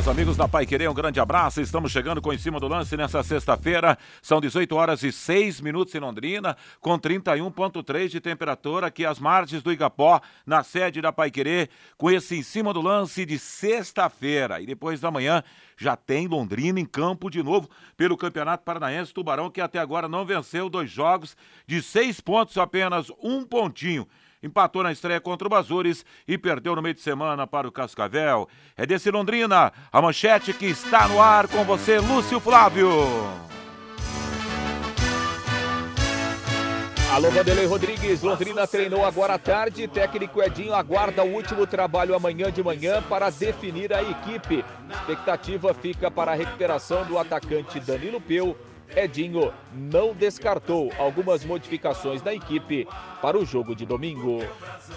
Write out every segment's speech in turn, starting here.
Meus amigos da Pai Querer, um grande abraço. Estamos chegando com em cima do lance nessa sexta-feira. São 18 horas e 6 minutos em Londrina, com 31,3 de temperatura aqui às margens do Igapó, na sede da Pai Querer, com esse em cima do lance de sexta-feira. E depois da manhã já tem Londrina em campo de novo pelo Campeonato Paranaense. Tubarão que até agora não venceu dois jogos de seis pontos, apenas um pontinho empatou na estreia contra o Bazures e perdeu no meio de semana para o Cascavel. É desse Londrina, a manchete que está no ar com você, Lúcio Flávio. Alô, Vanderlei Rodrigues. Londrina treinou agora à tarde. Técnico Edinho aguarda o último trabalho amanhã de manhã para definir a equipe. Expectativa fica para a recuperação do atacante Danilo Peu Edinho não descartou algumas modificações da equipe para o jogo de domingo.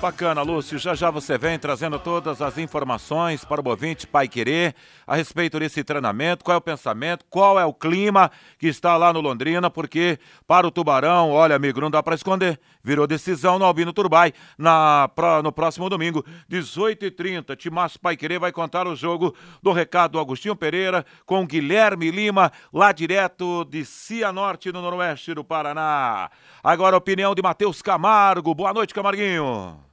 Bacana, Lúcio. Já já você vem trazendo todas as informações para o Bovinte Pai Querer a respeito desse treinamento, qual é o pensamento, qual é o clima que está lá no Londrina, porque para o Tubarão, olha, amigo, não dá para esconder. Virou decisão no Albino Turbai na, no próximo domingo, 18h30. Timaço Pai Querer vai contar o jogo do recado do Agostinho Pereira com Guilherme Lima, lá direto de Cianorte, no noroeste do Paraná. Agora a opinião de Matheus Camargo. Boa noite, Camarguinho.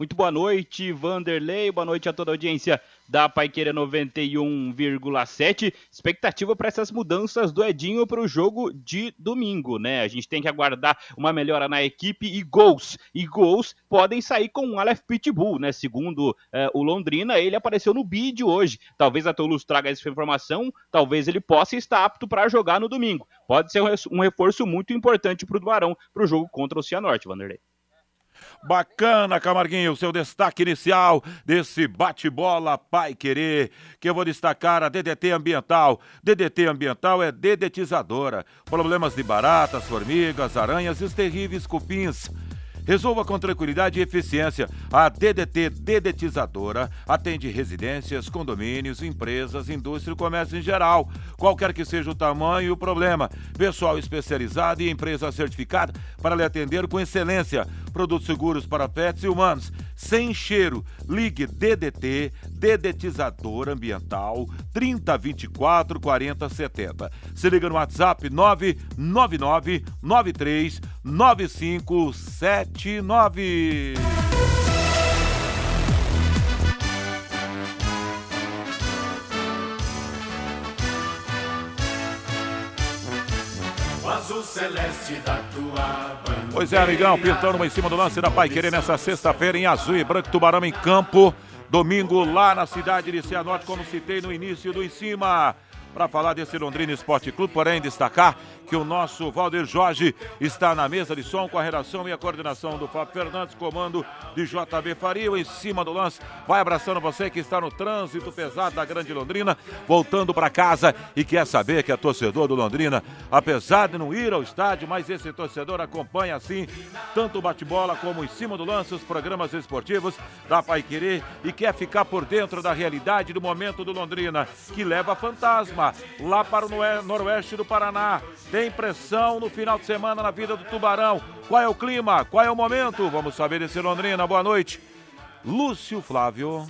Muito boa noite, Vanderlei. Boa noite a toda a audiência da Paiqueira 91,7. Expectativa para essas mudanças do Edinho para o jogo de domingo, né? A gente tem que aguardar uma melhora na equipe e gols. E gols podem sair com o Aleph Pitbull, né? Segundo eh, o Londrina, ele apareceu no bid hoje. Talvez a Toulouse traga essa informação, talvez ele possa estar apto para jogar no domingo. Pode ser um reforço muito importante para o Duarão para o jogo contra o Cianorte, Vanderlei. Bacana, Camarguinho, o seu destaque inicial desse bate-bola Pai Querer, que eu vou destacar a DDT Ambiental. DDT Ambiental é dedetizadora. Problemas de baratas, formigas, aranhas e os terríveis cupins Resolva com tranquilidade e eficiência. A DDT Dedetizadora atende residências, condomínios, empresas, indústria e comércio em geral. Qualquer que seja o tamanho e o problema. Pessoal especializado e empresa certificada para lhe atender com excelência. Produtos seguros para pets e humanos. Sem cheiro. Ligue DDT Dedetizador Ambiental 3024 4070. Se liga no WhatsApp 999 93 9579. celeste da tua Pois é, amigão, pintando em cima do lance da Pai Querer nessa sexta-feira em azul e branco, Tubarão em campo. Domingo lá na cidade de Cianorte, como citei no início do em cima para falar desse Londrina Esporte Clube, porém destacar que o nosso Valdir Jorge está na mesa de som com a redação e a coordenação do Fábio Fernandes, comando de JB Faria, em cima do lance. Vai abraçando você que está no trânsito pesado da Grande Londrina, voltando para casa e quer saber que é torcedor do Londrina, apesar de não ir ao estádio, mas esse torcedor acompanha assim tanto o bate-bola como em cima do lance os programas esportivos da Pai Querer e quer ficar por dentro da realidade do momento do Londrina, que leva fantasma lá para o noroeste do Paraná. Tem tem pressão no final de semana na vida do Tubarão. Qual é o clima? Qual é o momento? Vamos saber desse Londrina. Boa noite. Lúcio Flávio.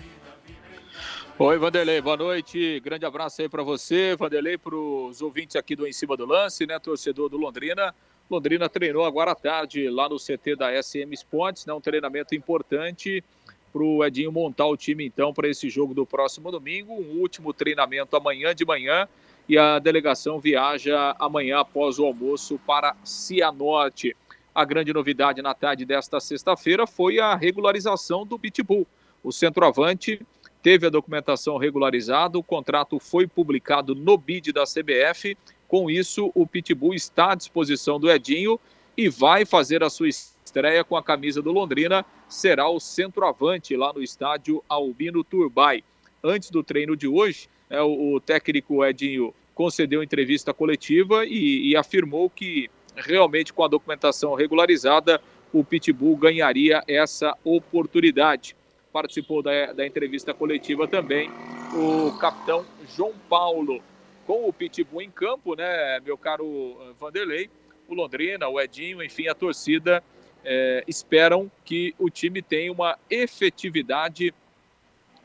Oi, Vanderlei, boa noite. Grande abraço aí para você, Vanderlei, para os ouvintes aqui do Em Cima do Lance, né? Torcedor do Londrina. Londrina treinou agora à tarde lá no CT da SM Sports, né? Um treinamento importante para o Edinho montar o time então para esse jogo do próximo domingo. Um último treinamento amanhã de manhã e a delegação viaja amanhã após o almoço para Cianorte. A grande novidade na tarde desta sexta-feira foi a regularização do Pitbull. O centroavante teve a documentação regularizada, o contrato foi publicado no BID da CBF. Com isso, o Pitbull está à disposição do Edinho e vai fazer a sua estreia com a camisa do Londrina. Será o centroavante lá no estádio Albino Turbay. Antes do treino de hoje, é, o, o técnico Edinho concedeu entrevista coletiva e, e afirmou que realmente com a documentação regularizada o Pitbull ganharia essa oportunidade. Participou da, da entrevista coletiva também o capitão João Paulo. Com o Pitbull em campo, né, meu caro Vanderlei, o Londrina, o Edinho, enfim, a torcida é, esperam que o time tenha uma efetividade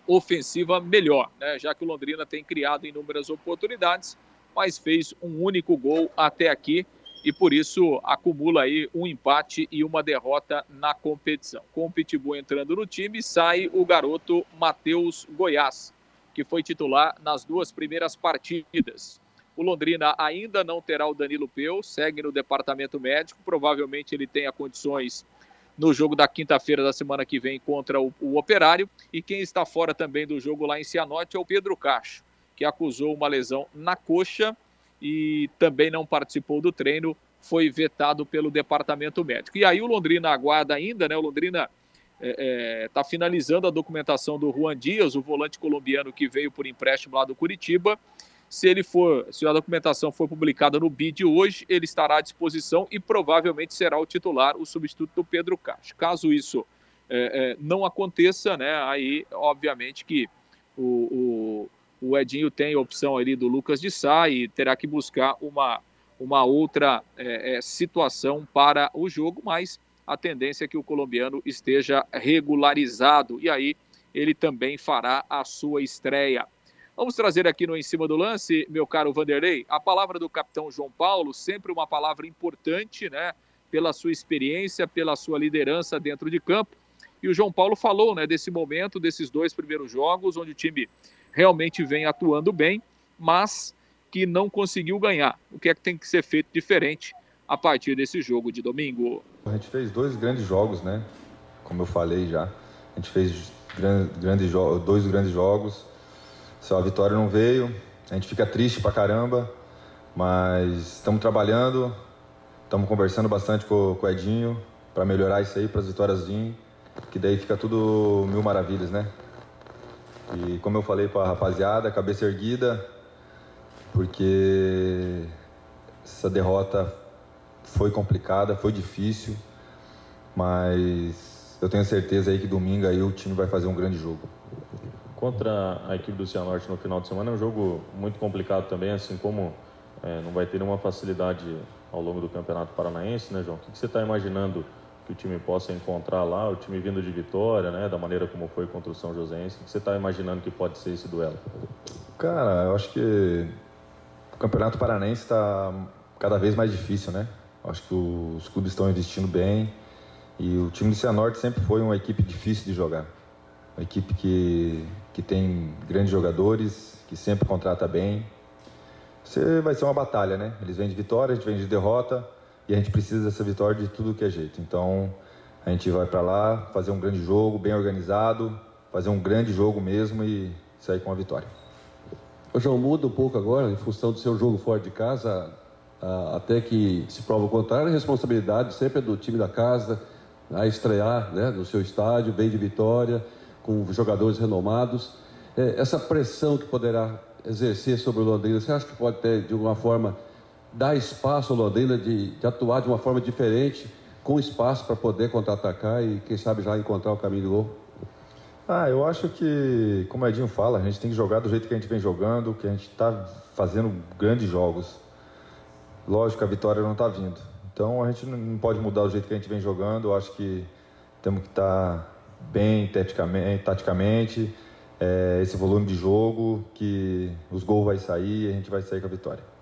ofensiva melhor, né? já que o Londrina tem criado inúmeras oportunidades, mas fez um único gol até aqui e por isso acumula aí um empate e uma derrota na competição. Com o Pitbull entrando no time, sai o garoto Matheus Goiás, que foi titular nas duas primeiras partidas. O Londrina ainda não terá o Danilo Peu, segue no departamento médico, provavelmente ele tenha condições no jogo da quinta-feira da semana que vem contra o, o, Operário. E quem está fora também do jogo lá em Cianorte é o Pedro Cacho, que acusou uma lesão na coxa e também não participou do treino, foi vetado pelo departamento médico. E aí o Londrina aguarda ainda, né? O Londrina está é, é, tá finalizando a documentação do Juan Dias, o volante colombiano que veio por empréstimo lá do Curitiba. Se ele for, se a documentação for publicada no BID hoje, ele estará à disposição e provavelmente será o titular, o substituto do Pedro Castro. Caso isso é, é, não aconteça, né, aí obviamente que o, o, Edinho tem a opção ali do Lucas de Sá e terá que buscar uma, uma outra é, é situação para o jogo, mas a tendência é que o colombiano esteja regularizado e aí ele também fará a sua estreia. Vamos trazer aqui no Em Cima do Lance, meu caro Vanderlei, a palavra do capitão João Paulo, sempre uma palavra importante, né? Pela sua experiência, pela sua liderança dentro de campo. E o João Paulo falou, né, desse momento, desses dois primeiros jogos, onde o time realmente vem atuando bem, mas que não conseguiu ganhar. O que é que tem que ser feito diferente a partir desse jogo de domingo? A gente fez dois grandes jogos, né? Como eu falei já. A gente fez grandes, dois grandes jogos só a vitória não veio, a gente fica triste pra caramba, mas estamos trabalhando, estamos conversando bastante com, com o Edinho para melhorar isso aí, para as vitórias virem, que daí fica tudo mil maravilhas, né? E como eu falei para a rapaziada, cabeça erguida, porque essa derrota foi complicada, foi difícil, mas eu tenho certeza aí que domingo aí o time vai fazer um grande jogo contra a equipe do Cianorte no final de semana é um jogo muito complicado também, assim como é, não vai ter nenhuma facilidade ao longo do Campeonato Paranaense, né, João? O que você está imaginando que o time possa encontrar lá, o time vindo de vitória, né, da maneira como foi contra o São Joséense? O que você está imaginando que pode ser esse duelo? Cara, eu acho que o Campeonato Paranaense está cada vez mais difícil, né? Acho que os clubes estão investindo bem e o time do Cianorte sempre foi uma equipe difícil de jogar. Uma equipe que que tem grandes jogadores, que sempre contrata bem. Você vai ser uma batalha, né? Eles vêm de vitória, a gente vem de derrota e a gente precisa dessa vitória de tudo que é jeito. Então a gente vai para lá fazer um grande jogo, bem organizado, fazer um grande jogo mesmo e sair com a vitória. O João muda um pouco agora, em função do seu jogo fora de casa, até que se prova o contrário, a responsabilidade sempre é do time da casa, a estrear né, no seu estádio, bem de vitória com jogadores renomados. É, essa pressão que poderá exercer sobre o Londrina, você acha que pode ter, de alguma forma, dar espaço ao Londrina de, de atuar de uma forma diferente, com espaço para poder contra-atacar e, quem sabe, já encontrar o caminho do gol? Ah, eu acho que, como o Edinho fala, a gente tem que jogar do jeito que a gente vem jogando, que a gente está fazendo grandes jogos. Lógico, a vitória não está vindo. Então a gente não pode mudar o jeito que a gente vem jogando. Eu acho que temos que estar tá bem taticamente, é, esse volume de jogo, que os gols vai sair e a gente vai sair com a vitória.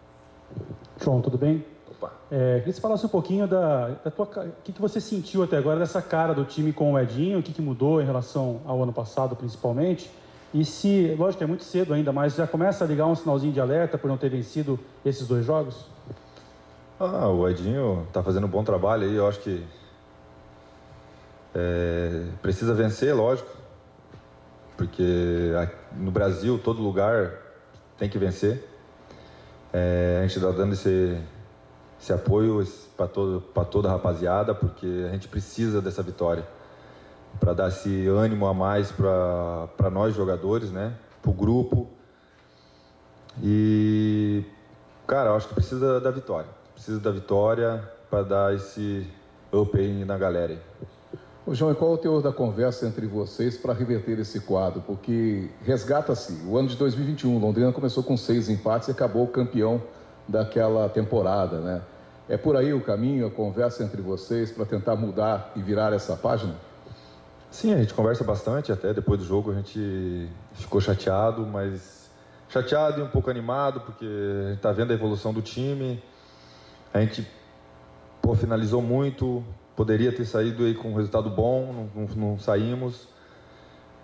João, tudo bem? Opa. É, queria que você falasse um pouquinho da, da tua, o que, que você sentiu até agora dessa cara do time com o Edinho, o que, que mudou em relação ao ano passado, principalmente. E se, lógico que é muito cedo ainda, mas já começa a ligar um sinalzinho de alerta por não ter vencido esses dois jogos? Ah, o Edinho está fazendo um bom trabalho aí, eu acho que é, precisa vencer, lógico, porque no Brasil todo lugar tem que vencer. É, a gente está dando esse, esse apoio para toda a rapaziada, porque a gente precisa dessa vitória para dar esse ânimo a mais para nós jogadores, né? Para o grupo. E, cara, eu acho que precisa da vitória. Precisa da vitória para dar esse up aí na galera. Ô João, e qual é o teor da conversa entre vocês para reverter esse quadro? Porque resgata-se, o ano de 2021, Londrina começou com seis empates e acabou campeão daquela temporada, né? É por aí o caminho, a conversa entre vocês para tentar mudar e virar essa página? Sim, a gente conversa bastante, até depois do jogo a gente ficou chateado, mas chateado e um pouco animado, porque a gente está vendo a evolução do time. A gente pô, finalizou muito, poderia ter saído aí com um resultado bom, não, não, não saímos.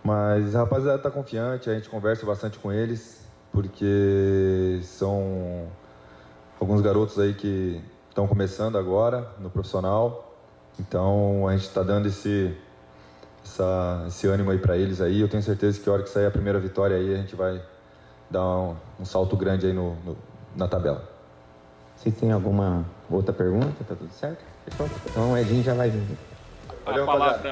Mas a rapaziada está confiante, a gente conversa bastante com eles, porque são alguns garotos aí que estão começando agora no profissional. Então a gente está dando esse, essa, esse ânimo aí para eles aí. Eu tenho certeza que a hora que sair a primeira vitória aí a gente vai dar um, um salto grande aí no, no, na tabela. Vocês têm alguma outra pergunta? Tá tudo certo? Então o Edinho já vai vir. Valeu, a palavra,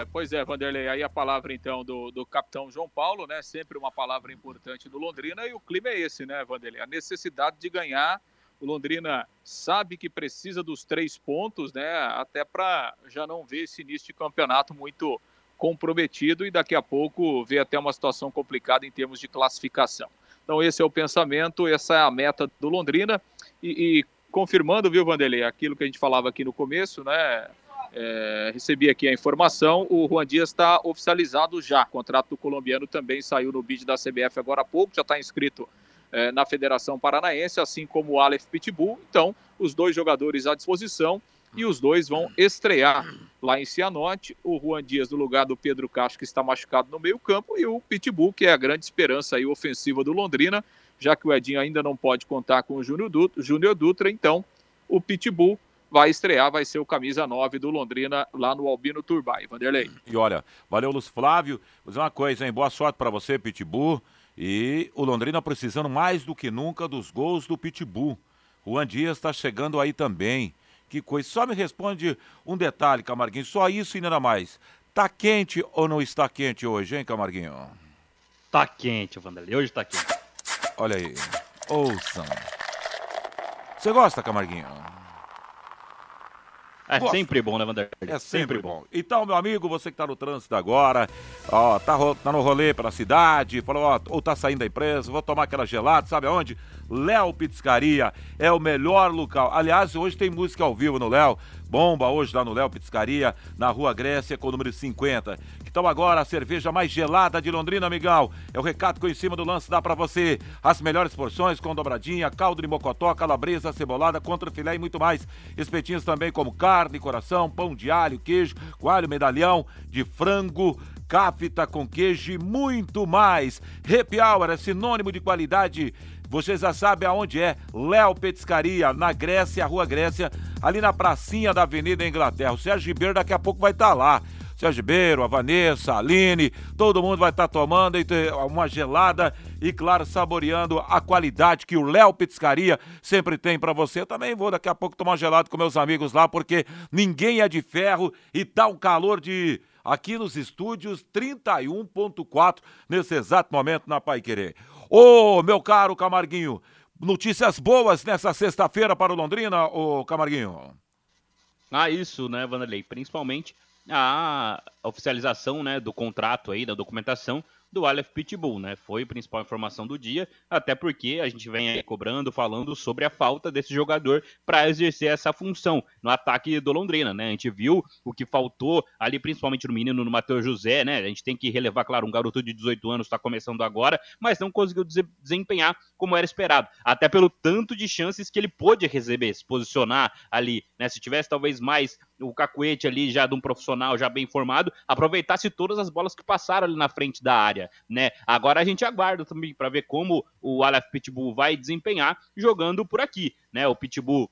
é, pois é, Vanderlei, aí a palavra então do, do capitão João Paulo, né? Sempre uma palavra importante do Londrina e o clima é esse, né, Vanderlei? A necessidade de ganhar o Londrina sabe que precisa dos três pontos, né? Até para já não ver esse início de campeonato muito comprometido e daqui a pouco ver até uma situação complicada em termos de classificação. Então esse é o pensamento, essa é a meta do Londrina e, e confirmando, viu, Vanderlei, aquilo que a gente falava aqui no começo, né? É, recebi aqui a informação, o Juan Dias está oficializado já. O contrato colombiano também saiu no bid da CBF agora há pouco, já está inscrito é, na Federação Paranaense, assim como o Aleph Pitbull. Então, os dois jogadores à disposição e os dois vão estrear lá em Cianorte. O Juan Dias no lugar do Pedro Castro, que está machucado no meio-campo, e o Pitbull, que é a grande esperança aí ofensiva do Londrina, já que o Edinho ainda não pode contar com o Júnior Dutra, Dutra, então o Pitbull vai estrear, vai ser o camisa 9 do Londrina lá no Albino Turbay. Vanderlei. E olha, valeu, Lúcio Flávio. Vou dizer uma coisa, hein? Boa sorte para você, Pitbull. E o Londrina precisando mais do que nunca dos gols do Pitbull. Juan Dias está chegando aí também. Que coisa. Só me responde um detalhe, Camarguinho. Só isso e nada mais. Tá quente ou não está quente hoje, hein, Camarguinho? Tá quente, Vanderlei. Hoje tá quente. Olha aí. Ouçam. Você gosta, Camarguinho? É Gosto. sempre bom, né, Vanderlei? É sempre, sempre bom. bom. Então, meu amigo, você que tá no trânsito agora, ó, tá, tá no rolê pela cidade, falou, ó, ou tá saindo da empresa, vou tomar aquela gelada, sabe aonde? Léo Pizzaria é o melhor local. Aliás, hoje tem música ao vivo no Léo. Bomba hoje lá no Léo Pizzaria, na Rua Grécia, com o número 50. Então agora a cerveja mais gelada de Londrina, amigão. É o recado que eu em cima do lance dá para você. As melhores porções com dobradinha, caldo de mocotó, calabresa, cebolada, contra filé e muito mais. Espetinhos também como carne, coração, pão de alho, queijo, coalho, medalhão de frango, cafta com queijo e muito mais. Happy Hour é sinônimo de qualidade você já sabe aonde é, Léo Petiscaria, na Grécia, Rua Grécia, ali na pracinha da Avenida Inglaterra. O Sérgio Ribeiro daqui a pouco vai estar tá lá. Sérgio Ribeiro, a Vanessa, a Aline, todo mundo vai estar tá tomando uma gelada e, claro, saboreando a qualidade que o Léo Petiscaria sempre tem para você. Eu também vou daqui a pouco tomar uma gelada com meus amigos lá, porque ninguém é de ferro e tá um calor de aqui nos estúdios 31.4 nesse exato momento na Pai Querer. Ô, meu caro Camarguinho, notícias boas nessa sexta-feira para o Londrina, ô Camarguinho. Ah, isso, né, Vanderlei? Principalmente a oficialização né, do contrato aí, da documentação do Aleph Pitbull, né? Foi a principal informação do dia, até porque a gente vem cobrando, falando sobre a falta desse jogador para exercer essa função no ataque do Londrina, né? A gente viu o que faltou ali, principalmente no menino, no Matheus José, né? A gente tem que relevar, claro, um garoto de 18 anos está começando agora, mas não conseguiu desempenhar como era esperado, até pelo tanto de chances que ele pôde receber, se posicionar ali, né? Se tivesse talvez mais o cacuete ali já de um profissional já bem formado, aproveitasse todas as bolas que passaram ali na frente da área área, né? Agora a gente aguarda também para ver como o Aleph Pitbull vai desempenhar jogando por aqui, né? O Pitbull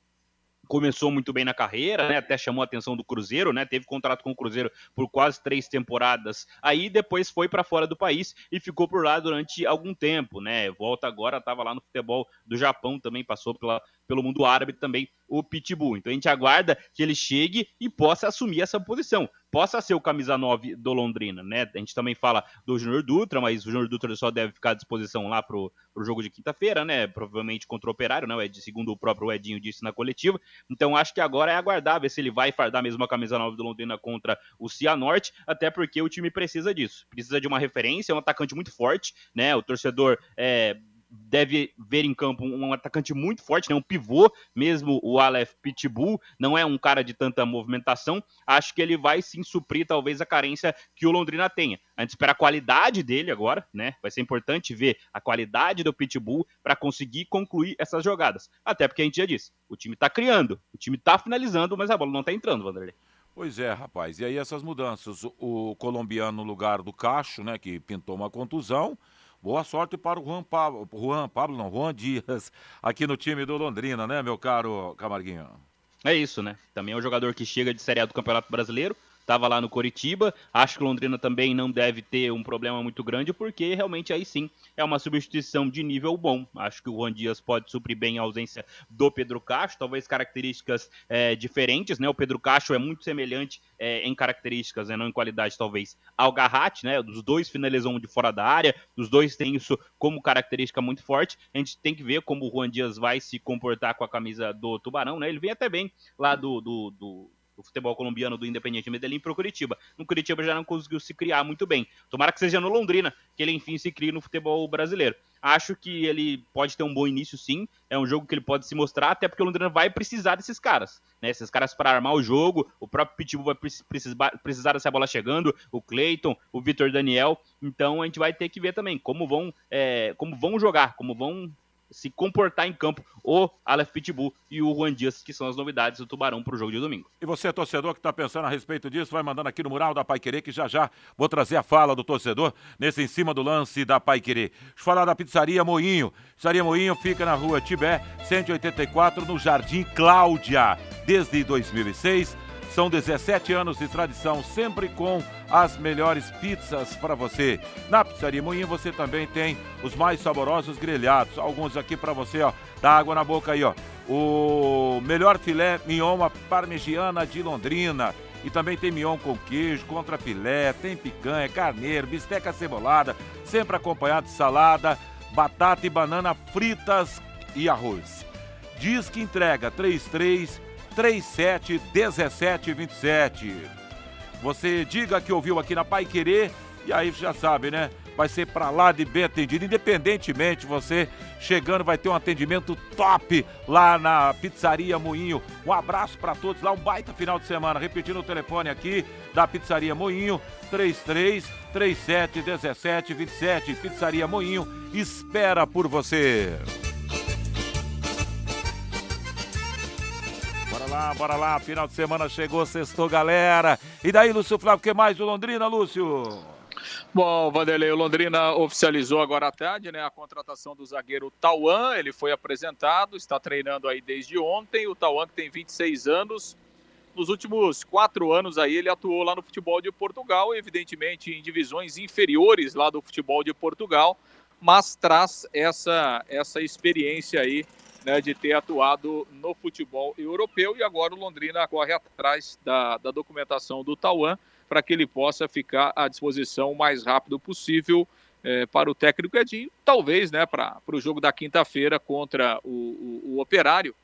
começou muito bem na carreira, né? Até chamou a atenção do Cruzeiro, né? Teve contrato com o Cruzeiro por quase três temporadas. Aí depois foi para fora do país e ficou por lá durante algum tempo, né? Volta agora, estava lá no futebol do Japão também, passou pela, pelo mundo árabe também o Pitbull. Então a gente aguarda que ele chegue e possa assumir essa posição possa ser o camisa 9 do Londrina, né? A gente também fala do Júnior Dutra, mas o Júnior Dutra só deve ficar à disposição lá pro, pro jogo de quinta-feira, né? Provavelmente contra o Operário, né? Ed, segundo o próprio Edinho disse na coletiva. Então acho que agora é aguardar ver se ele vai fardar mesmo a camisa 9 do Londrina contra o Cianorte, até porque o time precisa disso. Precisa de uma referência, é um atacante muito forte, né? O torcedor é, deve ver em campo um atacante muito forte, né? um pivô, mesmo o Aleph Pitbull, não é um cara de tanta movimentação. Acho que ele vai sim suprir talvez a carência que o Londrina tenha. A gente espera a qualidade dele agora, né? Vai ser importante ver a qualidade do Pitbull para conseguir concluir essas jogadas. Até porque a gente já disse, o time tá criando, o time tá finalizando, mas a bola não tá entrando, Vanderlei. Pois é, rapaz. E aí essas mudanças, o colombiano no lugar do Cacho, né, que pintou uma contusão, Boa sorte para o Juan Pablo, Juan Pablo não, Juan Dias, aqui no time do Londrina, né, meu caro Camarguinho? É isso, né? Também é um jogador que chega de Série A do Campeonato Brasileiro, estava lá no Coritiba. Acho que Londrina também não deve ter um problema muito grande, porque realmente aí sim é uma substituição de nível bom. Acho que o Juan Dias pode suprir bem a ausência do Pedro Castro, talvez características é, diferentes, né? O Pedro Castro é muito semelhante é, em características, né? não em qualidade, talvez, ao Garratti, né? Os dois finalizam de fora da área, os dois têm isso como característica muito forte. A gente tem que ver como o Juan Dias vai se comportar com a camisa do Tubarão, né? Ele vem até bem lá do, do, do o futebol colombiano do Independiente Medellín para o Curitiba. No Curitiba já não conseguiu se criar muito bem. Tomara que seja no Londrina que ele enfim se crie no futebol brasileiro. Acho que ele pode ter um bom início, sim. É um jogo que ele pode se mostrar, até porque o Londrina vai precisar desses caras. Né? Esses caras para armar o jogo. O próprio Pitbull vai precisar, precisar dessa bola chegando. O Cleiton, o Vitor Daniel. Então a gente vai ter que ver também como vão, é, como vão jogar, como vão se comportar em campo o Aleph Pitbull e o Juan Dias, que são as novidades do Tubarão para o jogo de domingo. E você, torcedor, que está pensando a respeito disso, vai mandando aqui no mural da Pai Querer, que já já vou trazer a fala do torcedor nesse em cima do lance da Pai Querer. Deixa eu falar da pizzaria Moinho. Pizzaria Moinho fica na rua Tibé, 184, no Jardim Cláudia, desde 2006 são 17 anos de tradição, sempre com as melhores pizzas para você. Na Pizzaria Moinho você também tem os mais saborosos grelhados. Alguns aqui para você, ó. Dá água na boca aí, ó. O melhor filé mignon parmegiana de Londrina. E também tem mignon com queijo, contra filé, tem picanha, carneiro, bisteca cebolada, sempre acompanhado de salada, batata e banana fritas e arroz. Diz que entrega 33 37 17 27. Você diga que ouviu aqui na Pai Querer e aí já sabe, né? Vai ser para lá de bem atendido, independentemente você chegando vai ter um atendimento top lá na Pizzaria Moinho. Um abraço para todos lá, um baita final de semana. Repetindo o telefone aqui da Pizzaria Moinho, 33 37 17 27. Pizzaria Moinho espera por você. Lá, bora lá. Final de semana chegou, sextou, galera. E daí, Lúcio Flávio, o que mais do Londrina, Lúcio? Bom, Vanderlei, o Londrina oficializou agora à tarde né, a contratação do zagueiro Tauan. Ele foi apresentado, está treinando aí desde ontem. O Tauan, que tem 26 anos. Nos últimos quatro anos aí, ele atuou lá no futebol de Portugal, evidentemente em divisões inferiores lá do futebol de Portugal, mas traz essa, essa experiência aí né, de ter atuado no futebol europeu. E agora o Londrina corre atrás da, da documentação do Tauan para que ele possa ficar à disposição o mais rápido possível é, para o técnico Edinho, talvez né, para o jogo da quinta-feira contra o, o, o, Operário,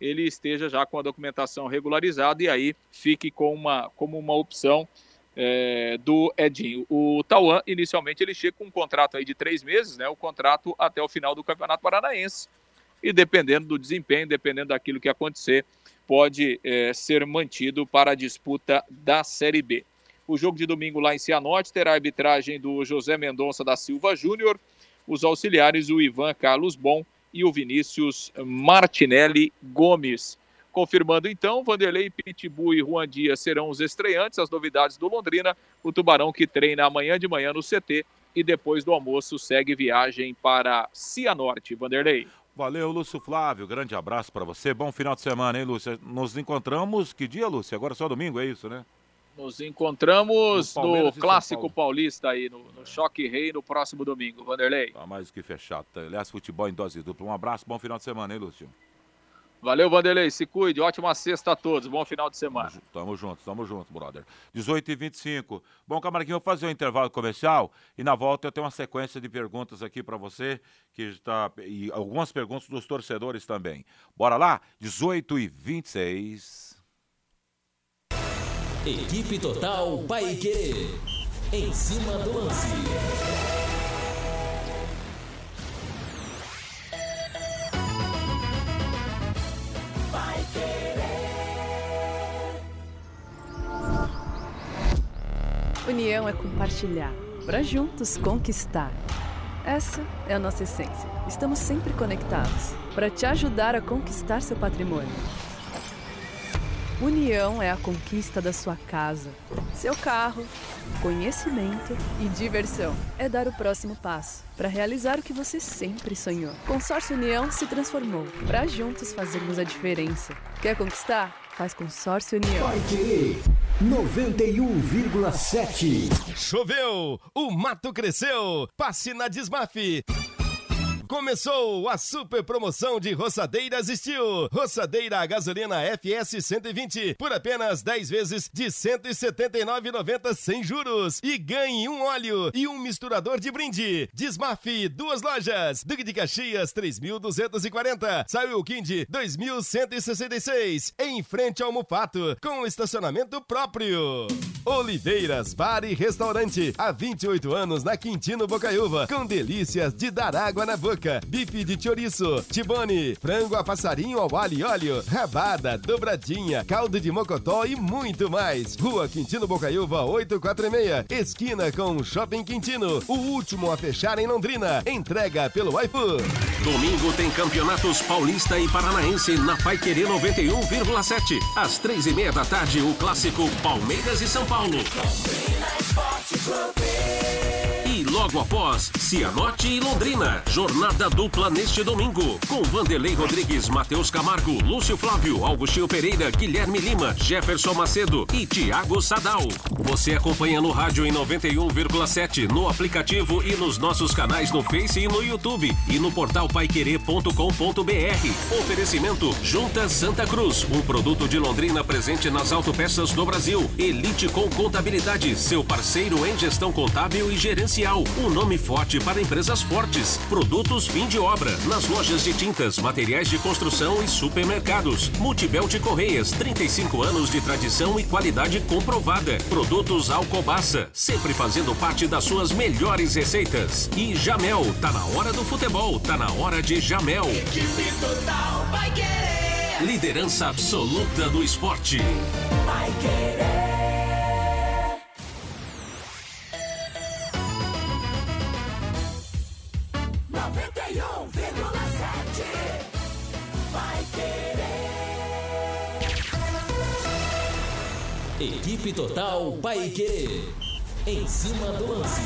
ele esteja já com a documentação regularizada e aí fique com uma, como uma opção é, do Edinho. O Tauan, inicialmente, ele chega com um contrato aí de três meses, né, o contrato até o final do Campeonato Paranaense, e dependendo do desempenho, dependendo daquilo que acontecer, pode é, ser mantido para a disputa da Série B. O jogo de domingo lá em Cianorte terá a arbitragem do José Mendonça da Silva Júnior, os auxiliares o Ivan Carlos Bom e o Vinícius Martinelli Gomes. Confirmando então, Vanderlei, Pitbull e Juan Dias serão os estreantes, as novidades do Londrina, o Tubarão que treina amanhã de manhã no CT e depois do almoço segue viagem para Cianorte. Vanderlei. Valeu, Lúcio Flávio. Grande abraço para você. Bom final de semana, hein, Lúcio? Nos encontramos. Que dia, Lúcio? Agora só domingo, é isso, né? Nos encontramos no, no Clássico Paulista aí, no, no, Choque Rei, no próximo domingo. Vanderlei. Tá mais do que fechado. Tá? Aliás, futebol em dose dupla. Um abraço, bom final de semana, hein, Lúcio? Valeu, Vanderlei. Se cuide. Ótima sexta a todos. Bom final de semana. Tamo junto, tamo junto, brother. 18 e 25 Bom, Camarguinho, eu vou fazer um intervalo comercial e na volta eu tenho uma sequência de perguntas aqui para você, que está. E algumas perguntas dos torcedores também. Bora lá? 18 e 26 Equipe Total Paique. Em cima do lance. União é compartilhar, para juntos conquistar. Essa é a nossa essência. Estamos sempre conectados para te ajudar a conquistar seu patrimônio. União é a conquista da sua casa, seu carro, conhecimento e diversão. É dar o próximo passo para realizar o que você sempre sonhou. Consórcio União se transformou para juntos fazermos a diferença. Quer conquistar? Faz Consórcio União. Vai 91,7. Choveu, o mato cresceu. Passe na Desmafe. Começou a super promoção de roçadeiras Steel. Roçadeira a gasolina FS 120 por apenas 10 vezes de 179,90 sem juros. E ganhe um óleo e um misturador de brinde. Desmafe, duas lojas. Duque de Caxias, 3.240. Saiu Kind, 2.166. Em frente ao Mufato, com estacionamento próprio. Oliveiras Bar e Restaurante. Há 28 anos na Quintino Bocaiúva. Com delícias de dar água na boca bife de chouriço, tibone, frango a passarinho ao alho e óleo, rabada, dobradinha, caldo de mocotó e muito mais. Rua Quintino Bocaiúva 846, esquina com Shopping Quintino, o último a fechar em Londrina. Entrega pelo iFood. Domingo tem campeonatos paulista e paranaense na Paiquerê 91,7. Às três e meia da tarde, o clássico Palmeiras e São Paulo. E logo após, Cianorte e Londrina. Jornada dupla neste domingo. Com Vanderlei Rodrigues, Matheus Camargo, Lúcio Flávio, Augustinho Pereira, Guilherme Lima, Jefferson Macedo e Tiago Sadal. Você acompanha no rádio em 91,7, no aplicativo e nos nossos canais no Face e no YouTube. E no portal paiquerê.com.br. Oferecimento Junta Santa Cruz. Um produto de Londrina presente nas autopeças do Brasil. Elite com Contabilidade. Seu parceiro em gestão contábil e gerencial. Um nome forte para empresas fortes. Produtos fim de obra. Nas lojas de tintas, materiais de construção e supermercados. Multibel de Correias. 35 anos de tradição e qualidade comprovada. Produtos Alcobaça. Sempre fazendo parte das suas melhores receitas. E Jamel. Tá na hora do futebol. Tá na hora de Jamel. Equipe total vai querer. Liderança absoluta do esporte. Vai querer. Equipe Total Paiquerê. Em cima do lance.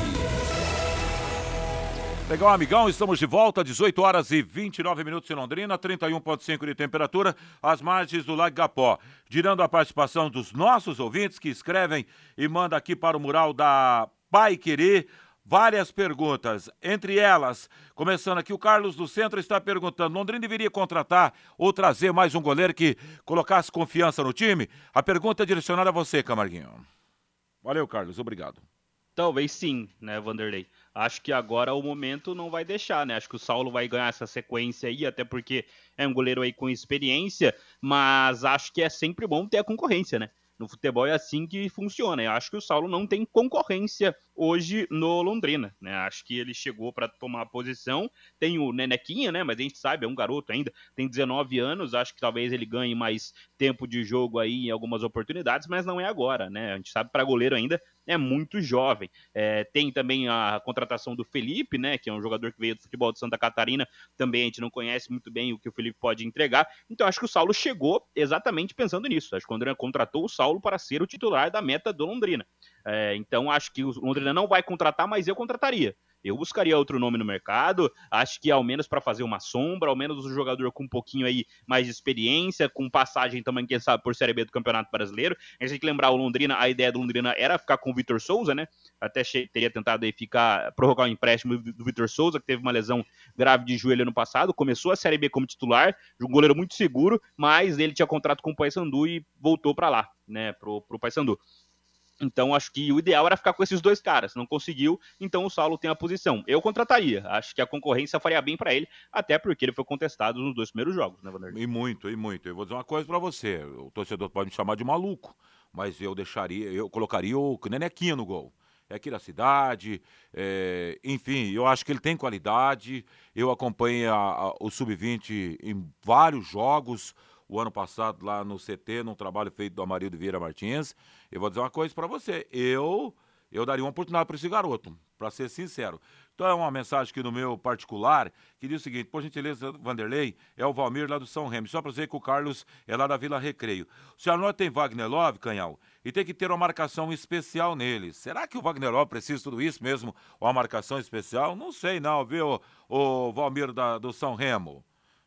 Legal, amigão, estamos de volta, 18 horas e 29 minutos em Londrina, 31,5 de temperatura, às margens do Lago Gapó. Girando a participação dos nossos ouvintes que escrevem e manda aqui para o mural da Pai Querer várias perguntas. Entre elas, começando aqui, o Carlos do Centro está perguntando: Londrina deveria contratar ou trazer mais um goleiro que colocasse confiança no time? A pergunta é direcionada a você, Camarguinho. Valeu, Carlos, obrigado. Talvez sim, né, Vanderlei? Acho que agora o momento não vai deixar, né? Acho que o Saulo vai ganhar essa sequência aí, até porque é um goleiro aí com experiência, mas acho que é sempre bom ter a concorrência, né? No futebol é assim que funciona. Eu acho que o Saulo não tem concorrência hoje no Londrina, né? Acho que ele chegou para tomar posição. Tem o Nenequinha, né? Mas a gente sabe, é um garoto ainda, tem 19 anos. Acho que talvez ele ganhe mais tempo de jogo aí em algumas oportunidades, mas não é agora, né? A gente sabe para goleiro ainda é muito jovem. É, tem também a contratação do Felipe, né? Que é um jogador que veio do futebol de Santa Catarina. Também a gente não conhece muito bem o que o Felipe pode entregar. Então acho que o Saulo chegou exatamente pensando nisso. Acho que o Londrina contratou o Saulo para ser o titular da meta do Londrina. É, então acho que o Londrina não vai contratar, mas eu contrataria. Eu buscaria outro nome no mercado, acho que ao menos para fazer uma sombra, ao menos um jogador com um pouquinho aí mais de experiência, com passagem também, quem sabe, por Série B do Campeonato Brasileiro. A gente tem que lembrar, o Londrina, a ideia do Londrina era ficar com o Vitor Souza, né? Até teria tentado aí ficar, prorrogar o empréstimo do Vitor Souza, que teve uma lesão grave de joelho ano passado, começou a Série B como titular, um goleiro muito seguro, mas ele tinha contrato com o Paysandu e voltou para lá, né, pro, pro Paysandu. Então, acho que o ideal era ficar com esses dois caras. Não conseguiu, então o Saulo tem a posição. Eu contrataria. Acho que a concorrência faria bem para ele, até porque ele foi contestado nos dois primeiros jogos, né, Vanderlei? E muito, e muito. Eu vou dizer uma coisa para você. O torcedor pode me chamar de maluco, mas eu deixaria, eu colocaria o Nenequinha no gol. É aqui da cidade, é, enfim, eu acho que ele tem qualidade. Eu acompanhei a, a, o Sub-20 em vários jogos o ano passado lá no CT, num trabalho feito do Amarildo Vieira Martins. Eu vou dizer uma coisa para você. Eu eu daria uma oportunidade para esse garoto, para ser sincero. Então é uma mensagem aqui no meu particular que diz o seguinte: por gentileza, Vanderlei, é o Valmir lá do São Remo. Só para dizer que o Carlos é lá da Vila Recreio. O Cianorte tem Wagner Love, Canhal, e tem que ter uma marcação especial nele. Será que o Wagner Love precisa tudo isso mesmo? Uma marcação especial? Não sei, não, viu, o Valmir da, do São Remo.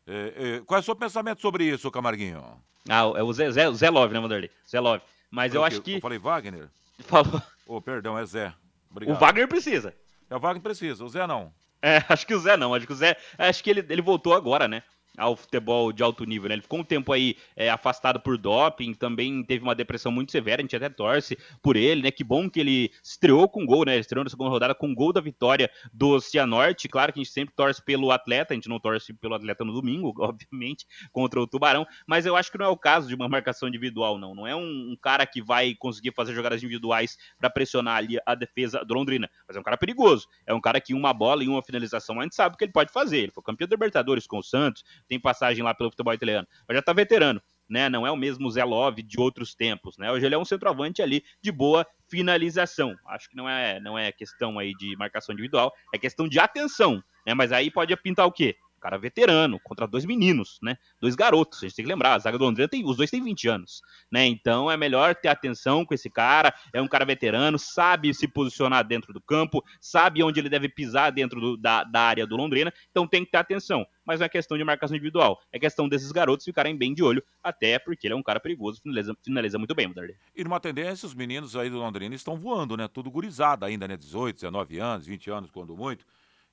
É, é, qual é o seu pensamento sobre isso, Camarguinho? Ah, é o Zé, Zé, Zé Love, né, Vanderlei? Zé Love. Mas eu, Eu acho que. Eu falei Wagner? Falou. Oh, perdão, é Zé. Obrigado. O Wagner precisa. É o Wagner precisa, o Zé não. É, acho que o Zé não. Acho que o Zé. Acho que ele, ele voltou agora, né? Ao futebol de alto nível, né? Ele ficou um tempo aí é, afastado por doping, também teve uma depressão muito severa, a gente até torce por ele, né? Que bom que ele estreou com gol, né? Estreou na segunda rodada com gol da vitória do Cianorte. Claro que a gente sempre torce pelo atleta, a gente não torce pelo atleta no domingo, obviamente, contra o Tubarão, mas eu acho que não é o caso de uma marcação individual, não. Não é um, um cara que vai conseguir fazer jogadas individuais para pressionar ali a defesa do Londrina, mas é um cara perigoso. É um cara que uma bola e uma finalização a gente sabe o que ele pode fazer. Ele foi campeão da Libertadores com o Santos, tem passagem lá pelo futebol italiano, mas já tá veterano. Né, não é o mesmo Zé Love de outros tempos, né? Hoje ele é um centroavante ali de boa finalização. Acho que não é, não é questão aí de marcação individual, é questão de atenção, né? Mas aí pode pintar o quê? Cara veterano contra dois meninos, né? Dois garotos. A gente tem que lembrar, a zaga do Londrina tem, os dois têm 20 anos, né? Então é melhor ter atenção com esse cara. É um cara veterano, sabe se posicionar dentro do campo, sabe onde ele deve pisar dentro do, da, da área do Londrina. Então tem que ter atenção. Mas não é questão de marcação individual, é questão desses garotos ficarem bem de olho, até porque ele é um cara perigoso, finaliza, finaliza muito bem, Vanderlei. E numa tendência, os meninos aí do Londrina estão voando, né? Tudo gurizada ainda, né? 18, 19 anos, 20 anos, quando muito.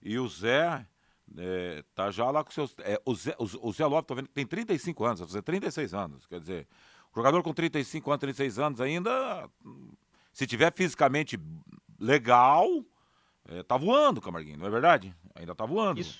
E o Zé é, tá já lá com seus. É, o, Zé, o, o Zé Lopes, tô vendo, que tem 35 anos, vai fazer 36 anos. Quer dizer, jogador com 35 anos, 36 anos ainda, se tiver fisicamente legal, é, tá voando, Camarguinho, não é verdade? Ainda tá voando. Isso,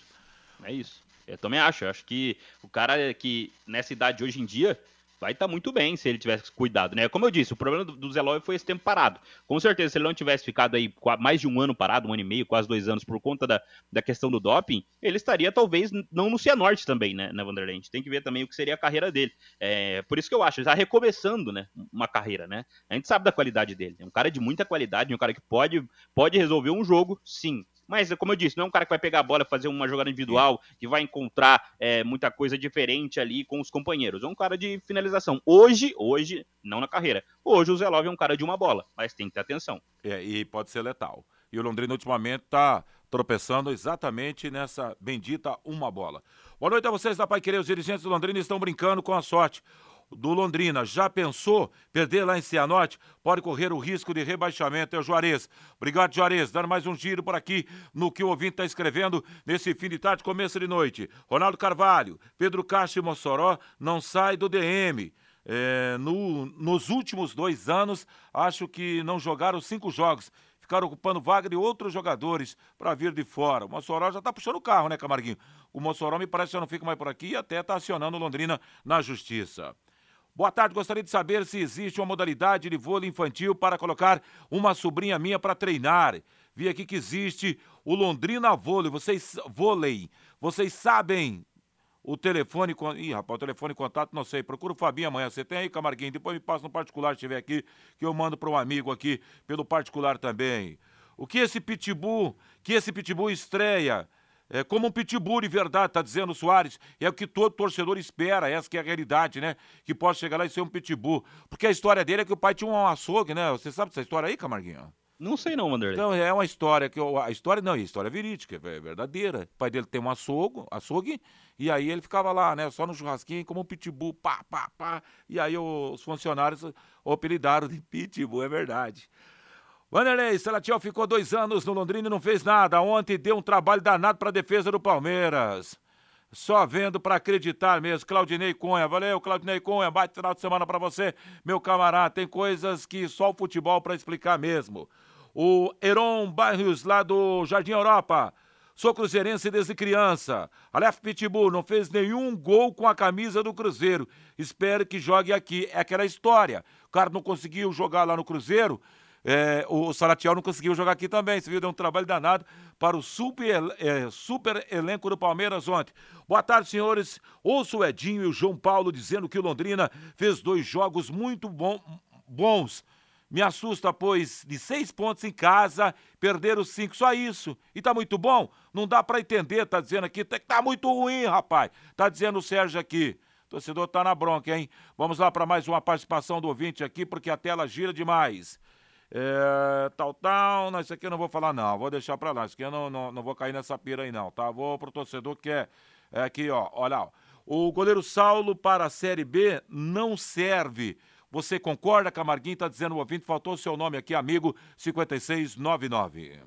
é isso. Eu também acho. Eu acho que o cara que nessa idade hoje em dia vai estar muito bem se ele tivesse cuidado, né? Como eu disse, o problema do, do Zé Love foi esse tempo parado. Com certeza, se ele não tivesse ficado aí mais de um ano parado, um ano e meio, quase dois anos, por conta da, da questão do doping, ele estaria talvez não no Cianorte também, né, né, Vanderlei? Tem que ver também o que seria a carreira dele. É, por isso que eu acho, ele está recomeçando, né, uma carreira, né? A gente sabe da qualidade dele. É um cara de muita qualidade, um cara que pode, pode resolver um jogo, sim. Mas, como eu disse, não é um cara que vai pegar a bola fazer uma jogada individual, que vai encontrar é, muita coisa diferente ali com os companheiros. É um cara de finalização. Hoje, hoje, não na carreira. Hoje o Zé Love é um cara de uma bola, mas tem que ter atenção. É, e pode ser letal. E o Londrina, ultimamente, tá tropeçando exatamente nessa bendita uma bola. Boa noite a vocês da Pai Querer. Os dirigentes do Londrina estão brincando com a sorte do Londrina. Já pensou perder lá em Cianorte? Pode correr o risco de rebaixamento. É o Juarez. Obrigado, Juarez. Dando mais um giro por aqui no que o ouvinte está escrevendo nesse fim de tarde, começo de noite. Ronaldo Carvalho, Pedro Castro e Mossoró não sai do DM. É, no- nos últimos dois anos, acho que não jogaram cinco jogos. Ficaram ocupando vaga de outros jogadores para vir de fora. O Mossoró já está puxando o carro, né, Camarguinho? O Mossoró me parece que já não fica mais por aqui e até está acionando Londrina na justiça. Boa tarde, gostaria de saber se existe uma modalidade de vôlei infantil para colocar uma sobrinha minha para treinar. Vi aqui que existe o Londrina Vôlei. Vocês vôlei. Vocês sabem o telefone. Ih, rapaz, o telefone contato, não sei. Procura o Fabinho amanhã. Você tem aí, Camarguinho? Depois me passa no particular se estiver aqui, que eu mando para um amigo aqui pelo particular também. O que esse pitbull, que esse pitbull estreia? É como um pitbull de verdade, tá dizendo o Soares. É o que todo torcedor espera, essa que é a realidade, né? Que possa chegar lá e ser um pitbull. Porque a história dele é que o pai tinha um açougue, né? Você sabe dessa história aí, Camarguinho? Não sei não, Vanderlei. Então, é uma história que eu- a história não, é história verídica, é verdadeira. O pai dele tem um açougue, açougue e aí ele ficava lá, né, só no churrasquinho como um pitbull, pá, pá, pá. E aí os funcionários o apelidaram de pitbull, é verdade. Vanderlei, Salatiel ficou dois anos no Londrina e não fez nada. Ontem deu um trabalho danado para a defesa do Palmeiras. Só vendo para acreditar mesmo. Claudinei Cunha, valeu, Claudinei Cunha. Bate final de semana para você, meu camarada. Tem coisas que só o futebol para explicar mesmo. O Heron Barrios, lá do Jardim Europa. Sou cruzeirense desde criança. Aleph Pitbull não fez nenhum gol com a camisa do Cruzeiro. Espero que jogue aqui. É aquela história. O cara não conseguiu jogar lá no Cruzeiro. É, o Salatiel não conseguiu jogar aqui também. Você viu, deu um trabalho danado para o super, é, super elenco do Palmeiras ontem. Boa tarde, senhores. Ouço o Edinho e o João Paulo dizendo que o Londrina fez dois jogos muito bom- bons. Me assusta, pois de seis pontos em casa, perderam cinco, só isso. E tá muito bom? Não dá para entender, tá dizendo aqui, tá, tá muito ruim, rapaz. Tá dizendo o Sérgio aqui. O torcedor tá na bronca, hein? Vamos lá para mais uma participação do ouvinte aqui, porque a tela gira demais. É, tal, tal, não, isso aqui eu não vou falar não, vou deixar para lá, isso aqui eu não, não, não vou cair nessa pira aí não, tá? Vou pro torcedor que é, é aqui, ó, olha, ó. o goleiro Saulo para a Série B não serve, você concorda, Camarguinho? Tá dizendo o ouvinte, faltou o seu nome aqui, amigo 5699.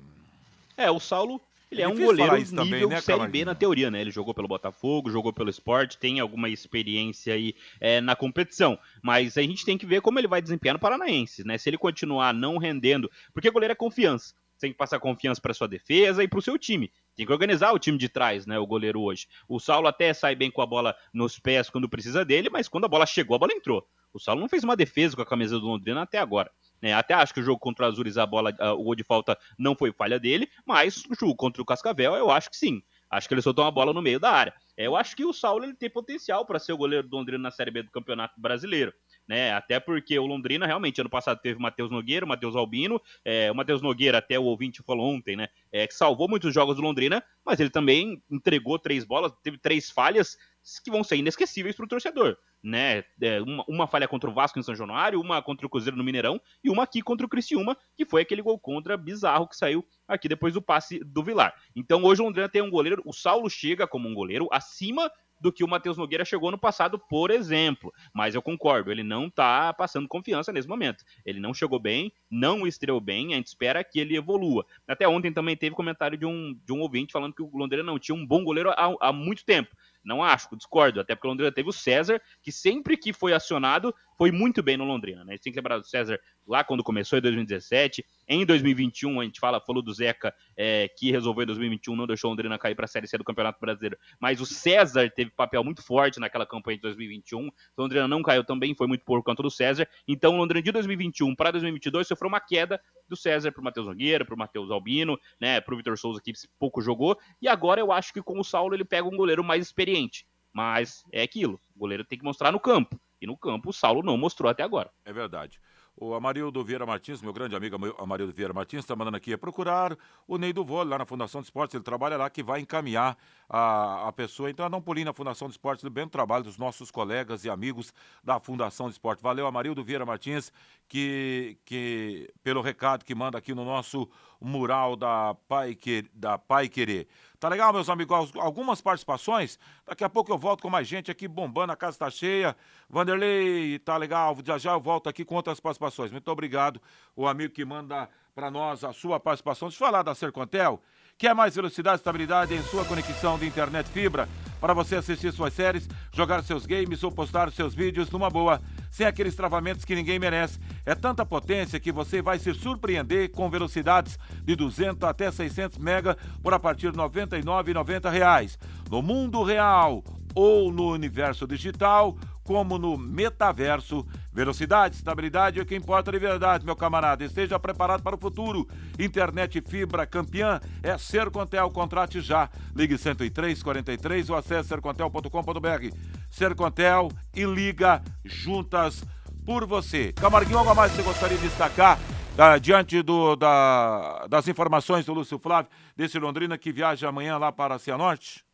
É, o Saulo, ele é, É um goleiro nível também, né, Série B na teoria, né? Ele jogou pelo Botafogo, jogou pelo Sport, tem alguma experiência aí é, na competição. Mas a gente tem que ver como ele vai desempenhar no Paranaense, né? Se ele continuar não rendendo, porque goleiro é confiança. Você tem que passar confiança para sua defesa e para o seu time. Tem que organizar o time de trás, né? O goleiro hoje. O Saulo até sai bem com a bola nos pés quando precisa dele, mas quando a bola chegou, a bola entrou. O Saulo não fez uma defesa com a camisa do Londrina até agora. né? até acho que o jogo contra o Azures, a bola, ah, o gol de falta não foi falha dele, mas o jogo contra o Cascavel, eu acho que sim. Acho que ele soltou uma bola no meio da área. É, Eu acho que o Saulo ele tem potencial para ser o goleiro do Londrina na Série B do Campeonato Brasileiro. Né? Até porque o Londrina realmente ano passado teve o Matheus Nogueira, o Matheus Albino, é, o Matheus Nogueira, até o ouvinte falou ontem, né? É, que salvou muitos jogos do Londrina, mas ele também entregou três bolas, teve três falhas que vão ser inesquecíveis para o torcedor. Né? É, uma, uma falha contra o Vasco em São Januário, uma contra o Cruzeiro no Mineirão e uma aqui contra o Criciúma, que foi aquele gol contra bizarro que saiu aqui depois do passe do Vilar. Então hoje o Londrina tem um goleiro, o Saulo chega como um goleiro acima do que o Matheus Nogueira chegou no passado, por exemplo. Mas eu concordo, ele não tá passando confiança nesse momento. Ele não chegou bem, não estreou bem, a gente espera que ele evolua. Até ontem também teve comentário de um, de um ouvinte falando que o Londrina não tinha um bom goleiro há, há muito tempo. Não acho, discordo, até porque o Londrina teve o César, que sempre que foi acionado, foi muito bem no Londrina, né? A gente tem que lembrar do César lá quando começou em 2017. Em 2021, a gente fala, falou do Zeca, é, que resolveu em 2021, não deixou o Londrina cair para a Série C do Campeonato Brasileiro. Mas o César teve papel muito forte naquela campanha de 2021. Então, o Londrina não caiu também, foi muito por conta do César. Então, o Londrina de 2021 para 2022 sofreu uma queda do César pro Matheus Nogueira, pro Matheus Albino, né? Pro Vitor Souza, que pouco jogou. E agora eu acho que com o Saulo ele pega um goleiro mais experiente. Mas é aquilo, o goleiro tem que mostrar no campo. E no campo o Saulo não mostrou até agora. É verdade. O Amarildo Vieira Martins, meu grande amigo Amarildo Vieira Martins, está mandando aqui é procurar o Ney do Vôlei, lá na Fundação de Esportes. Ele trabalha lá, que vai encaminhar a, a pessoa. Então, dá um pulinho na Fundação de Esportes, do bem do trabalho dos nossos colegas e amigos da Fundação de Esportes. Valeu, Amarildo Vieira Martins, que, que pelo recado que manda aqui no nosso mural da Pai, que, da Pai Querer. Tá legal, meus amigos? Algumas participações. Daqui a pouco eu volto com mais gente aqui bombando, a casa tá cheia. Vanderlei, tá legal. Já já eu volto aqui com outras participações. Muito obrigado, o amigo que manda para nós a sua participação. Deixa eu falar da Sercontel. Quer mais velocidade e estabilidade em sua conexão de internet fibra? Para você assistir suas séries, jogar seus games ou postar seus vídeos numa boa, sem aqueles travamentos que ninguém merece. É tanta potência que você vai se surpreender com velocidades de 200 até 600 mega por a partir de 99,90 reais. No mundo real ou no universo digital, como no metaverso. Velocidade, estabilidade é o que importa de verdade, meu camarada. Esteja preparado para o futuro. Internet fibra campeã é Sercontel. Contrate já. Ligue 103 43 ou acesse sercontel.com.br. Sercontel e liga juntas por você. Camarguinho, algo a mais que você gostaria de destacar diante do, da, das informações do Lúcio Flávio, desse Londrina que viaja amanhã lá para Cianorte?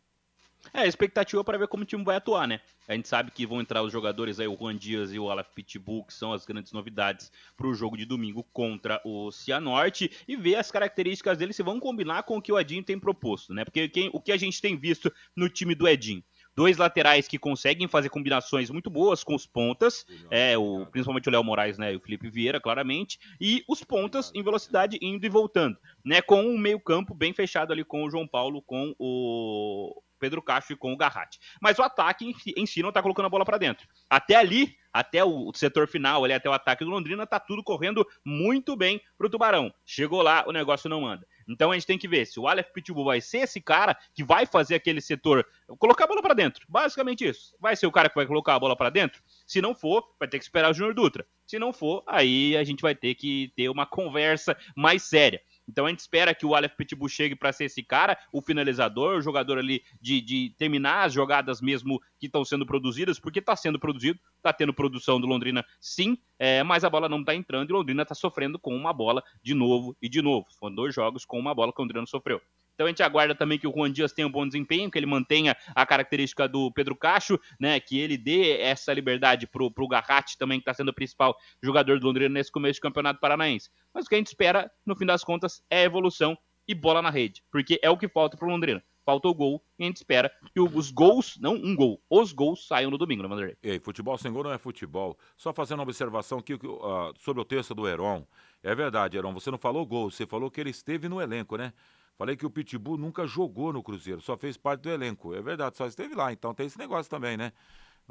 É, expectativa para ver como o time vai atuar, né? A gente sabe que vão entrar os jogadores aí, o Juan Dias e o Aleph Pitbull, que são as grandes novidades para o jogo de domingo contra o Cianorte, e ver as características dele se vão combinar com o que o Edinho tem proposto, né? Porque quem, o que a gente tem visto no time do Edinho? Dois laterais que conseguem fazer combinações muito boas com os pontas, é, o, principalmente o Léo Moraes né, e o Felipe Vieira, claramente, e os pontas em velocidade indo e voltando, né? Com um meio-campo bem fechado ali com o João Paulo, com o Pedro Castro e com o Garratti. Mas o ataque em si, não tá colocando a bola para dentro. Até ali, até o setor final, ali até o ataque do Londrina, tá tudo correndo muito bem pro Tubarão. Chegou lá, o negócio não anda. Então a gente tem que ver se o Aleph Pitbull vai ser esse cara que vai fazer aquele setor colocar a bola para dentro. Basicamente isso. Vai ser o cara que vai colocar a bola para dentro? Se não for, vai ter que esperar o Júnior Dutra. Se não for, aí a gente vai ter que ter uma conversa mais séria. Então a gente espera que o Aleph Pitbull chegue para ser esse cara, o finalizador, o jogador ali de, de terminar as jogadas mesmo que estão sendo produzidas, porque está sendo produzido, está tendo produção do Londrina sim, é, mas a bola não está entrando e o Londrina está sofrendo com uma bola de novo e de novo. Foram dois jogos com uma bola que o Londrina sofreu. Então a gente aguarda também que o Juan Dias tenha um bom desempenho, que ele mantenha a característica do Pedro Cacho, né? Que ele dê essa liberdade pro, pro Garratti também, que está sendo o principal jogador do Londrina nesse começo de campeonato paranaense. Mas o que a gente espera, no fim das contas, é evolução e bola na rede, porque é o que falta pro Londrina. Falta o gol e a gente espera que os gols, não um gol, os gols saiam no domingo, né, Vanderlei? Ei, futebol sem gol não é futebol. Só fazendo uma observação aqui uh, sobre o texto do Heron. É verdade, Heron, você não falou gol, você falou que ele esteve no elenco, né? Falei que o Pitbull nunca jogou no Cruzeiro, só fez parte do elenco. É verdade, só esteve lá, então tem esse negócio também, né?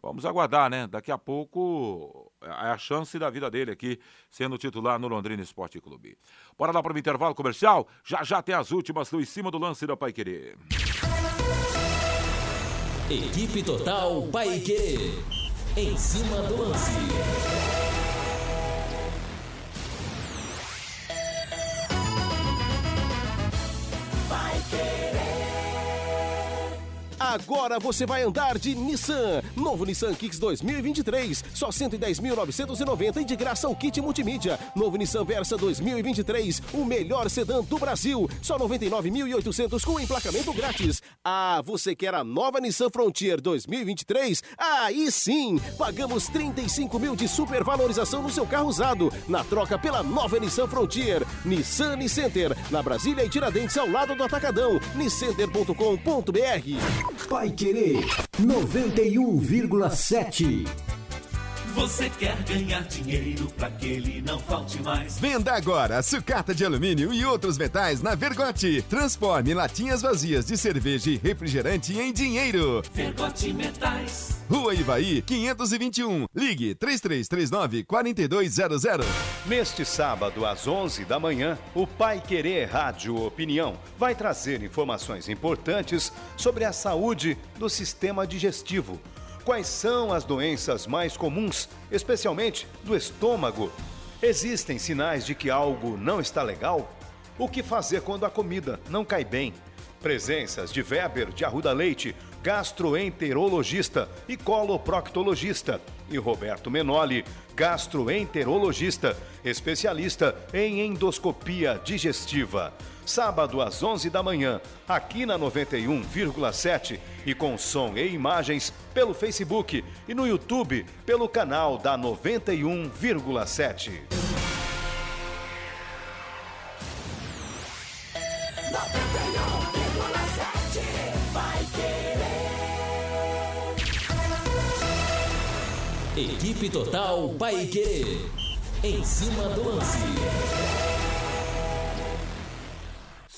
Vamos aguardar, né? Daqui a pouco é a chance da vida dele aqui, sendo titular no Londrina Esporte Clube. Bora lá para o intervalo comercial? Já já tem as últimas do Em Cima do Lance da Pai. Equipe Total Paique. Em cima do lance. Agora você vai andar de Nissan. Novo Nissan Kicks 2023, só 110.990 e de graça o kit multimídia. Novo Nissan Versa 2023, o melhor sedã do Brasil, só 99.800 com emplacamento grátis. Ah, você quer a nova Nissan Frontier 2023? Aí sim! Pagamos 35 mil de supervalorização no seu carro usado, na troca pela nova Nissan Frontier. Nissan Nicenter, na Brasília e Tiradentes ao lado do Atacadão. Nicenter.com.br Pai Querer 91,7. Você quer ganhar dinheiro para que ele não falte mais? Venda agora sucata de alumínio e outros metais na Vergote. Transforme latinhas vazias de cerveja e refrigerante em dinheiro. Vergote Metais. Rua Ivaí, 521. Ligue 3339 4200. Neste sábado, às 11 da manhã, o Pai Querer Rádio Opinião vai trazer informações importantes sobre a saúde do sistema digestivo Quais são as doenças mais comuns, especialmente do estômago? Existem sinais de que algo não está legal? O que fazer quando a comida não cai bem? Presenças de Weber de Arruda Leite, gastroenterologista e coloproctologista, e Roberto Menoli, gastroenterologista, especialista em endoscopia digestiva sábado às 11 da manhã, aqui na 91,7 e com som e imagens pelo Facebook e no YouTube pelo canal da 91,7. Equipe Total Paique. Em cima do lance.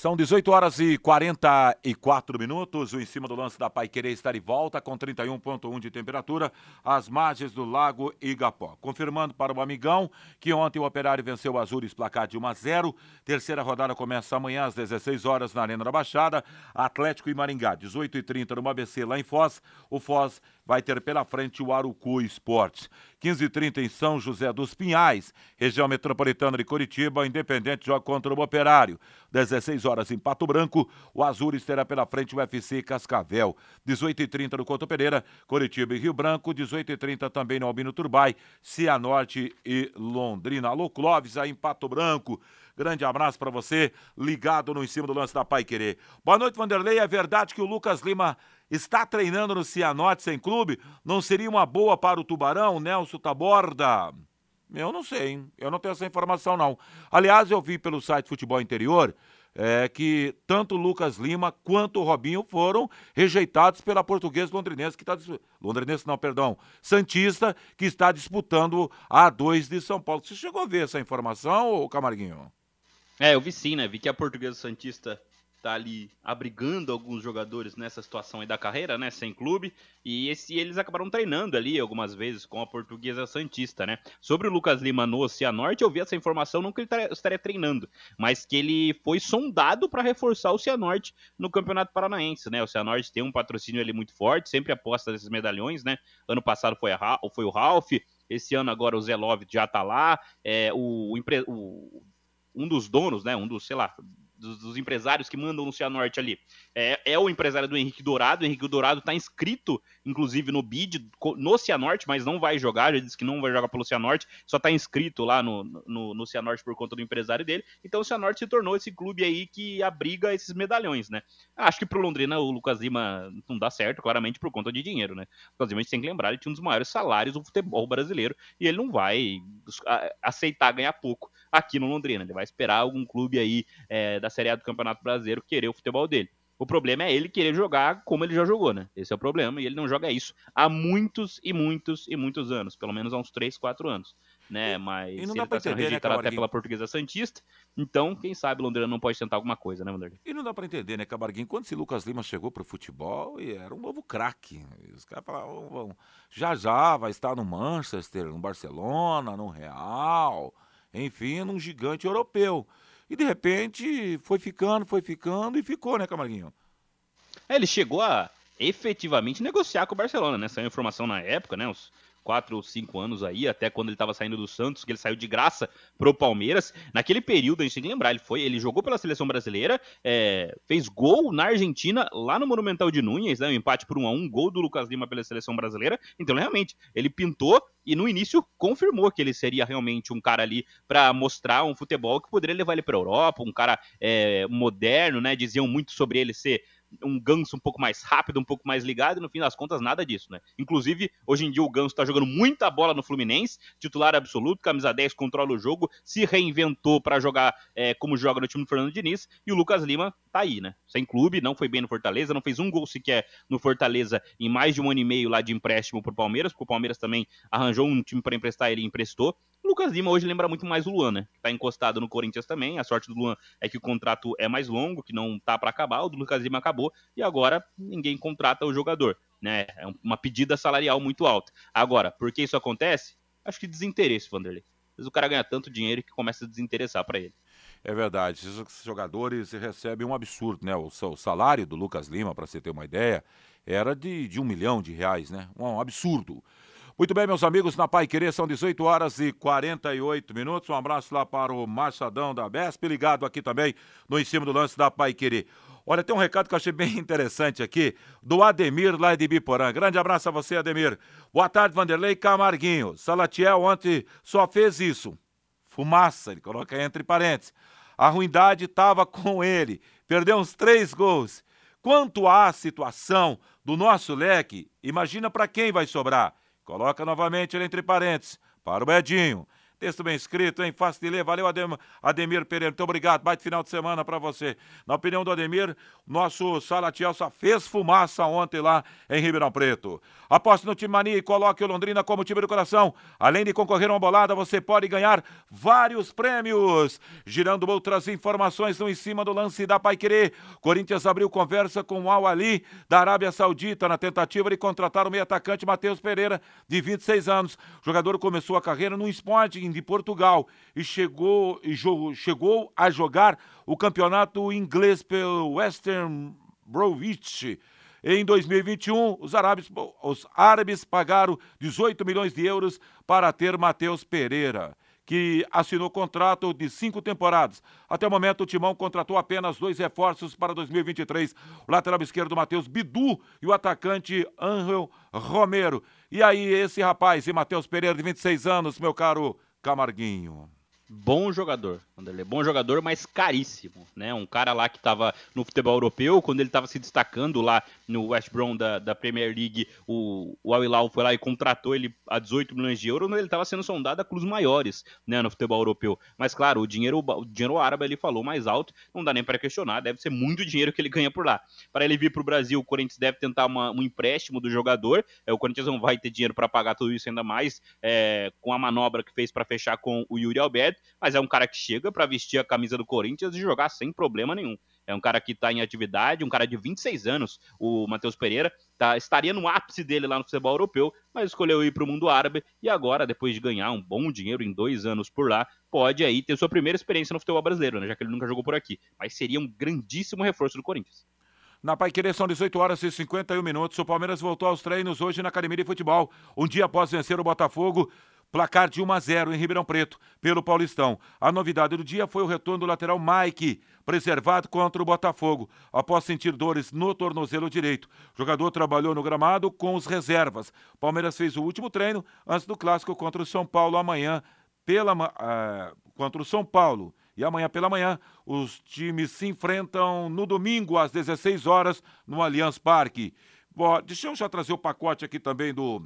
São 18 horas e 44 minutos. O em cima do lance da Pai Querer está de volta com 31,1 de temperatura às margens do Lago Igapó. Confirmando para o amigão que ontem o Operário venceu o Azures placar de 1 a 0. Terceira rodada começa amanhã às 16 horas na Arena da Baixada. Atlético e Maringá, 18 e 30 no ABC lá em Foz. O Foz vai ter pela frente o Arucu Esportes. 15h30 em São José dos Pinhais, região metropolitana de Curitiba, Independente joga contra o Operário. 16 horas em Pato Branco, o Azures terá pela frente o UFC Cascavel. 18h30 no Couto Pereira, Curitiba e Rio Branco. 18h30 também no Albino Turbai, Cianorte e Londrina. Alô Clóvis aí em Pato Branco. Grande abraço para você, ligado no em cima do lance da Pai Querer. Boa noite, Vanderlei. É verdade que o Lucas Lima está treinando no Cianorte sem clube? Não seria uma boa para o Tubarão, Nelson Taborda? Eu não sei, hein? Eu não tenho essa informação, não. Aliás, eu vi pelo site Futebol Interior é, que tanto o Lucas Lima quanto o Robinho foram rejeitados pela portuguesa londrinense, que está. Londrinense, não, perdão. Santista, que está disputando a A2 de São Paulo. Você chegou a ver essa informação, Camarguinho? É, eu vi sim, né? Vi que a portuguesa Santista tá ali abrigando alguns jogadores nessa situação aí da carreira, né, sem clube, e esse, eles acabaram treinando ali algumas vezes com a portuguesa Santista, né. Sobre o Lucas Lima no Cianorte, eu vi essa informação, não que ele estaria treinando, mas que ele foi sondado para reforçar o Cianorte no Campeonato Paranaense, né, o Cianorte tem um patrocínio ali muito forte, sempre aposta nesses medalhões, né, ano passado foi, a, foi o Ralph, esse ano agora o Zelov já tá lá, é, o, o, o um dos donos, né, um dos, sei lá, dos, dos, empresários que mandam no Cianorte ali. É, é o empresário do Henrique Dourado. O Henrique Dourado está inscrito, inclusive, no BID, no Cianorte, mas não vai jogar. Já disse que não vai jogar pelo Cianorte, só está inscrito lá no, no, no Cianorte por conta do empresário dele. Então o Cianorte se tornou esse clube aí que abriga esses medalhões, né? Acho que pro Londrina o Lucas Lima não dá certo, claramente por conta de dinheiro, né? O Lucas Lima a gente tem que lembrar, ele tinha um dos maiores salários do futebol brasileiro e ele não vai aceitar ganhar pouco aqui no Londrina. Ele vai esperar algum clube aí é, da Série A do Campeonato Brasileiro querer o futebol dele. O problema é ele querer jogar como ele já jogou, né? Esse é o problema. E ele não joga isso há muitos e muitos e muitos anos. Pelo menos há uns 3, 4 anos. Né? Mas e não ele dá tá sendo entender, né, rejeitado até Camarguinho? pela Portuguesa Santista. Então, quem sabe Londrina não pode tentar alguma coisa, né, Wanderlei? E não dá pra entender, né, Camarguinho? Quando esse Lucas Lima chegou pro futebol, e era um novo craque. Os caras falavam, "Vão, já já vai estar no Manchester, no Barcelona, no Real, enfim, num gigante europeu. E de repente foi ficando, foi ficando e ficou, né, Camarguinho? É, ele chegou a efetivamente negociar com o Barcelona, né? Saiu informação na época, né? Uns quatro ou cinco anos aí, até quando ele estava saindo do Santos, que ele saiu de graça pro Palmeiras. Naquele período, a gente tem que lembrar, ele foi, ele jogou pela seleção brasileira, é, fez gol na Argentina, lá no Monumental de Núñez, né? Um empate por um a um, gol do Lucas Lima pela seleção brasileira. Então, realmente, ele pintou e no início confirmou que ele seria realmente um cara ali para mostrar um futebol que poderia levar ele para Europa, um cara é, moderno, né? Diziam muito sobre ele ser um Ganso um pouco mais rápido, um pouco mais ligado, e no fim das contas, nada disso, né? Inclusive, hoje em dia o Ganso tá jogando muita bola no Fluminense, titular absoluto, camisa 10, controla o jogo, se reinventou para jogar é, como joga no time do Fernando Diniz, e o Lucas Lima tá aí, né? Sem clube, não foi bem no Fortaleza, não fez um gol sequer no Fortaleza em mais de um ano e meio lá de empréstimo pro Palmeiras, porque o Palmeiras também arranjou um time para emprestar ele e emprestou. O Lucas Lima hoje lembra muito mais o Luan, né? Tá encostado no Corinthians também. A sorte do Luan é que o contrato é mais longo, que não tá para acabar. O do Lucas Lima acabou e agora ninguém contrata o jogador, né? É uma pedida salarial muito alta. Agora, por que isso acontece? Acho que desinteresse, Vanderlei. Vezes o cara ganha tanto dinheiro que começa a desinteressar para ele. É verdade, esses jogadores recebem um absurdo, né? O, salário do Lucas Lima, para você ter uma ideia, era de, de um milhão de reais, né? Um absurdo. Muito bem, meus amigos, na Pai Querer são 18 horas e 48 minutos. Um abraço lá para o Machadão da BESP, ligado aqui também no Em Cima do Lance da Pai Querer. Olha, tem um recado que eu achei bem interessante aqui, do Ademir lá de Biporã. Grande abraço a você, Ademir. Boa tarde, Vanderlei Camarguinho. Salatiel ontem só fez isso. Fumaça, ele coloca entre parênteses. A ruindade estava com ele. Perdeu uns três gols. Quanto à situação do nosso leque, imagina para quem vai sobrar. Coloca novamente ele entre parênteses. Para o Edinho. Texto bem escrito, hein? Fácil de ler. Valeu, Adem Ademir Pereira. Muito obrigado. Baita final de semana para você. Na opinião do Ademir, nosso Salatiel só fez fumaça ontem lá em Ribeirão Preto. Aposte no Time Mania e coloque o Londrina como time do coração. Além de concorrer a uma bolada, você pode ganhar vários prêmios. Girando outras informações no em cima do lance da Pai. Corinthians abriu conversa com o Al Ali da Arábia Saudita na tentativa de contratar o meio atacante Matheus Pereira, de 26 anos. O jogador começou a carreira no Sporting de Portugal e chegou, e chegou a jogar o campeonato inglês pelo Western Bromwich. Em 2021, os árabes, os árabes pagaram 18 milhões de euros para ter Matheus Pereira, que assinou contrato de cinco temporadas. Até o momento, o Timão contratou apenas dois reforços para 2023. O lateral esquerdo, Matheus Bidu, e o atacante Angel Romero. E aí, esse rapaz, e Matheus Pereira, de 26 anos, meu caro Camarguinho. Bom jogador, Vanderlei. Bom jogador, mas caríssimo, né? Um cara lá que estava no futebol europeu, quando ele estava se destacando lá no West Brom da, da Premier League, o, o Al Hilal foi lá e contratou ele a 18 milhões de euros, ele estava sendo sondado a clubes maiores, né, no futebol europeu. Mas claro, o dinheiro, o dinheiro árabe ele falou mais alto, não dá nem para questionar, deve ser muito dinheiro que ele ganha por lá. Para ele vir para o Brasil, o Corinthians deve tentar uma, um empréstimo do jogador, é, o Corinthians não vai ter dinheiro para pagar tudo isso ainda mais, é, com a manobra que fez para fechar com o Yuri Alberto, mas é um cara que chega para vestir a camisa do Corinthians e jogar sem problema nenhum. É um cara que está em atividade, um cara de 26 anos, o Matheus Pereira, tá, estaria no ápice dele lá no futebol europeu, mas escolheu ir para o mundo árabe e agora, depois de ganhar um bom dinheiro em dois anos por lá, pode aí ter sua primeira experiência no futebol brasileiro, né, já que ele nunca jogou por aqui. Mas seria um grandíssimo reforço do Corinthians. Na Pai Querer são 18 horas e 51 minutos. O Palmeiras voltou aos treinos hoje na Academia de Futebol. Um dia após vencer o Botafogo Placar de 1 a 0 em Ribeirão Preto, pelo Paulistão. A novidade do dia foi o retorno do lateral Mike, preservado contra o Botafogo, após sentir dores no tornozelo direito. O jogador trabalhou no gramado com os reservas. Palmeiras fez o último treino antes do clássico contra o São Paulo amanhã, pela, uh, contra o São Paulo. E amanhã pela manhã, os times se enfrentam no domingo às 16 horas no Allianz Parque. Bom, deixa eu já trazer o pacote aqui também do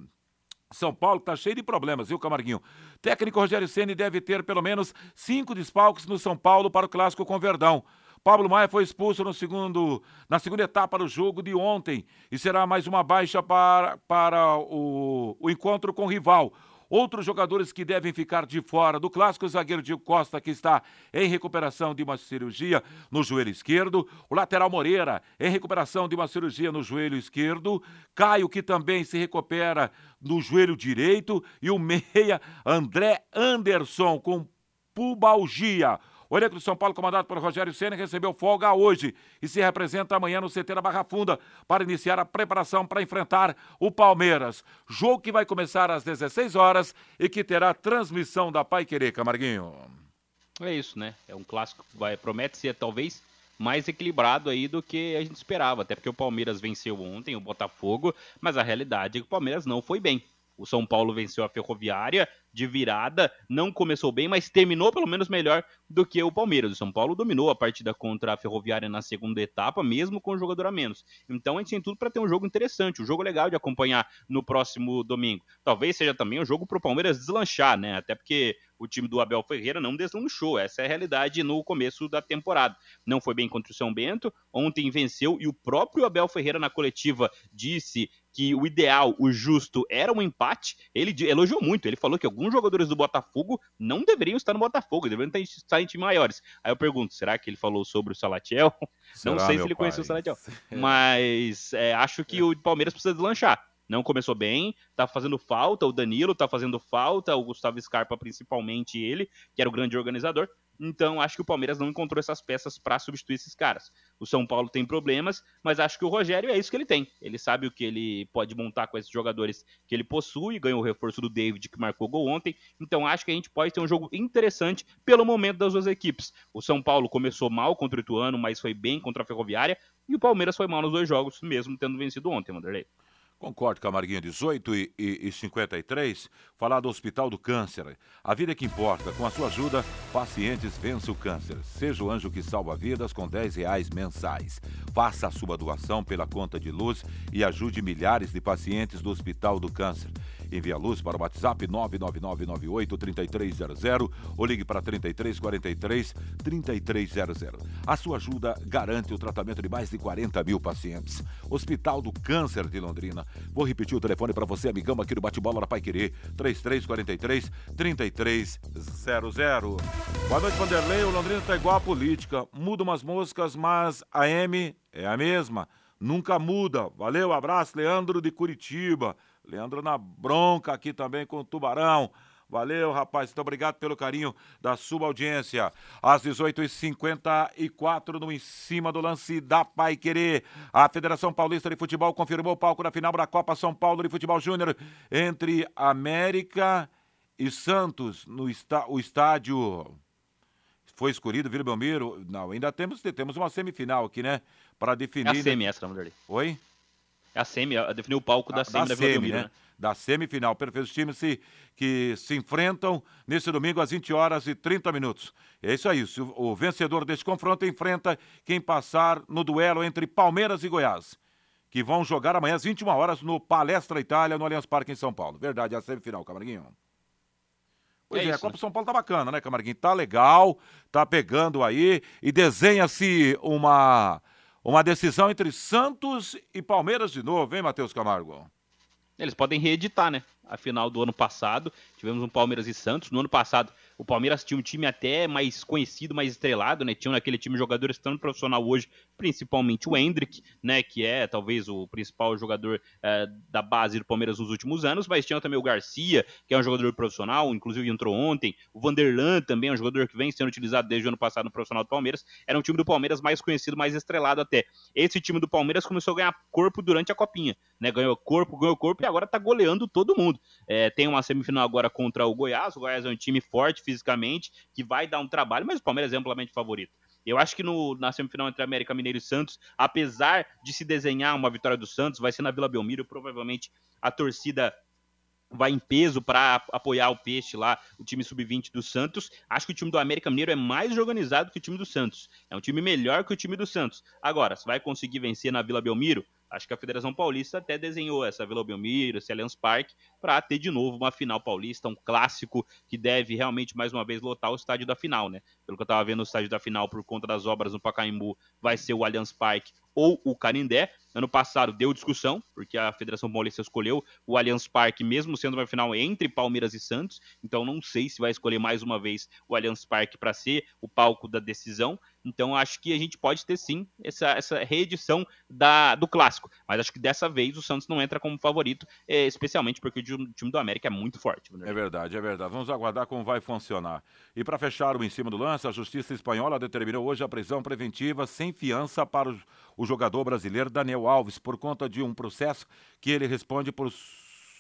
são Paulo está cheio de problemas, viu, Camarguinho? Técnico Rogério Ceni deve ter pelo menos cinco desfalques no São Paulo para o clássico com Verdão. Pablo Maia foi expulso no segundo, na segunda etapa do jogo de ontem e será mais uma baixa para, para o, o encontro com o rival. Outros jogadores que devem ficar de fora do clássico, o zagueiro Diego Costa, que está em recuperação de uma cirurgia no joelho esquerdo. O lateral Moreira, em recuperação de uma cirurgia no joelho esquerdo. Caio, que também se recupera no joelho direito. E o meia André Anderson, com pubalgia. O elenco do São Paulo, comandado por Rogério Senna, recebeu folga hoje e se representa amanhã no CT da Barra Funda para iniciar a preparação para enfrentar o Palmeiras. Jogo que vai começar às 16 horas e que terá transmissão da Pai Querer, Camarguinho. É isso, né? É um clássico que vai, promete ser talvez mais equilibrado aí do que a gente esperava, até porque o Palmeiras venceu ontem o Botafogo, mas a realidade é que o Palmeiras não foi bem. O São Paulo venceu a Ferroviária de virada, não começou bem, mas terminou pelo menos melhor do que o Palmeiras. O São Paulo dominou a partida contra a Ferroviária na segunda etapa, mesmo com o jogador a menos. Então a gente tem tudo para ter um jogo interessante, um jogo legal de acompanhar no próximo domingo. Talvez seja também um jogo para o Palmeiras deslanchar, né? Até porque o time do Abel Ferreira não deslanchou. Essa é a realidade no começo da temporada. Não foi bem contra o São Bento, ontem venceu e o próprio Abel Ferreira na coletiva disse que o ideal, o justo, era um empate. Ele elogiou muito, ele falou que alguns jogadores do Botafogo não deveriam estar no Botafogo, deveriam estar em times maiores. Aí eu pergunto, será que ele falou sobre o Salatiel? Será, não sei se ele pai? conheceu o Salatiel, mas é, acho que o Palmeiras precisa deslanchar não começou bem, tá fazendo falta, o Danilo tá fazendo falta, o Gustavo Scarpa principalmente ele, que era o grande organizador. Então, acho que o Palmeiras não encontrou essas peças para substituir esses caras. O São Paulo tem problemas, mas acho que o Rogério é isso que ele tem. Ele sabe o que ele pode montar com esses jogadores que ele possui, ganhou o reforço do David, que marcou gol ontem. Então, acho que a gente pode ter um jogo interessante pelo momento das duas equipes. O São Paulo começou mal contra o Ituano, mas foi bem contra a Ferroviária. E o Palmeiras foi mal nos dois jogos, mesmo tendo vencido ontem, Wanderlei. Concordo, Camarguinha, 18 e, e, e 53. Falar do Hospital do Câncer. A vida é que importa. Com a sua ajuda, pacientes vencem o câncer. Seja o anjo que salva vidas com 10 reais mensais. Faça a sua doação pela conta de luz e ajude milhares de pacientes do Hospital do Câncer. Envie a luz para o WhatsApp 999983300 ou ligue para 3343 3300. A sua ajuda garante o tratamento de mais de 40 mil pacientes. Hospital do Câncer de Londrina. Vou repetir o telefone para você, amigão, aqui do Bate-Bola da Pai Querer, 3343 3300. Boa noite, Vanderlei. O Londrina tá igual a política. Muda umas moscas, mas a M é a mesma. Nunca muda. Valeu, abraço, Leandro de Curitiba. Leandro na bronca aqui também com o Tubarão. Valeu, rapaz. Muito obrigado pelo carinho da sua audiência. Às 18h54, no em cima do lance da Pai Querer. A Federação Paulista de Futebol confirmou o palco da final da Copa São Paulo de Futebol Júnior entre América e Santos no está, o estádio. Foi escolhido, Vila Belmiro. Não, ainda temos, temos uma semifinal aqui, né? Para definir. É a semi, essa, Oi? É a semi, definiu o palco da semi da, da Vila semi, né? né? Da semifinal. Perfeito. Os times se, que se enfrentam nesse domingo às 20 horas e 30 minutos. É isso aí. O, o vencedor desse confronto enfrenta quem passar no duelo entre Palmeiras e Goiás. Que vão jogar amanhã às 21 horas no Palestra Itália, no Allianz Parque em São Paulo. Verdade, é a semifinal, Camarguinho. Pois é, é a Copa né? São Paulo tá bacana, né, Camarguinho? Tá legal, tá pegando aí e desenha-se uma uma decisão entre Santos e Palmeiras de novo, hein, Matheus Camargo? Eles podem reeditar, né? A final do ano passado, tivemos um Palmeiras e Santos. No ano passado, o Palmeiras tinha um time até mais conhecido, mais estrelado, né? Tinha naquele time jogadores tanto profissional hoje, principalmente o Hendrick, né? Que é talvez o principal jogador é, da base do Palmeiras nos últimos anos, mas tinha também o Garcia, que é um jogador profissional, inclusive entrou ontem. O Vanderlan também é um jogador que vem sendo utilizado desde o ano passado no profissional do Palmeiras. Era um time do Palmeiras mais conhecido, mais estrelado até. Esse time do Palmeiras começou a ganhar corpo durante a copinha, né? Ganhou corpo, ganhou corpo e agora tá goleando todo mundo. É, tem uma semifinal agora contra o Goiás. O Goiás é um time forte fisicamente, que vai dar um trabalho, mas o Palmeiras é amplamente favorito. Eu acho que no, na semifinal entre América Mineiro e Santos, apesar de se desenhar uma vitória do Santos, vai ser na Vila Belmiro, provavelmente a torcida vai em peso para apoiar o Peixe lá, o time sub-20 do Santos. Acho que o time do América Mineiro é mais organizado que o time do Santos. É um time melhor que o time do Santos. Agora, se vai conseguir vencer na Vila Belmiro, Acho que a Federação Paulista até desenhou essa Vila Belmiro, esse Allianz Parque, para ter de novo uma final paulista, um clássico que deve realmente mais uma vez lotar o estádio da final, né? Pelo que eu estava vendo, o estádio da final, por conta das obras no Pacaembu, vai ser o Allianz Parque ou o Canindé. Ano passado deu discussão, porque a Federação Paulista escolheu o Allianz Parque, mesmo sendo uma final entre Palmeiras e Santos. Então não sei se vai escolher mais uma vez o Allianz Parque para ser o palco da decisão. Então acho que a gente pode ter sim essa, essa reedição da, do clássico. Mas acho que dessa vez o Santos não entra como favorito, é, especialmente porque o time do América é muito forte. É verdade, é verdade. Vamos aguardar como vai funcionar. E para fechar o em cima do lance, a Justiça Espanhola determinou hoje a prisão preventiva sem fiança para o, o jogador brasileiro Daniel Alves por conta de um processo que ele responde por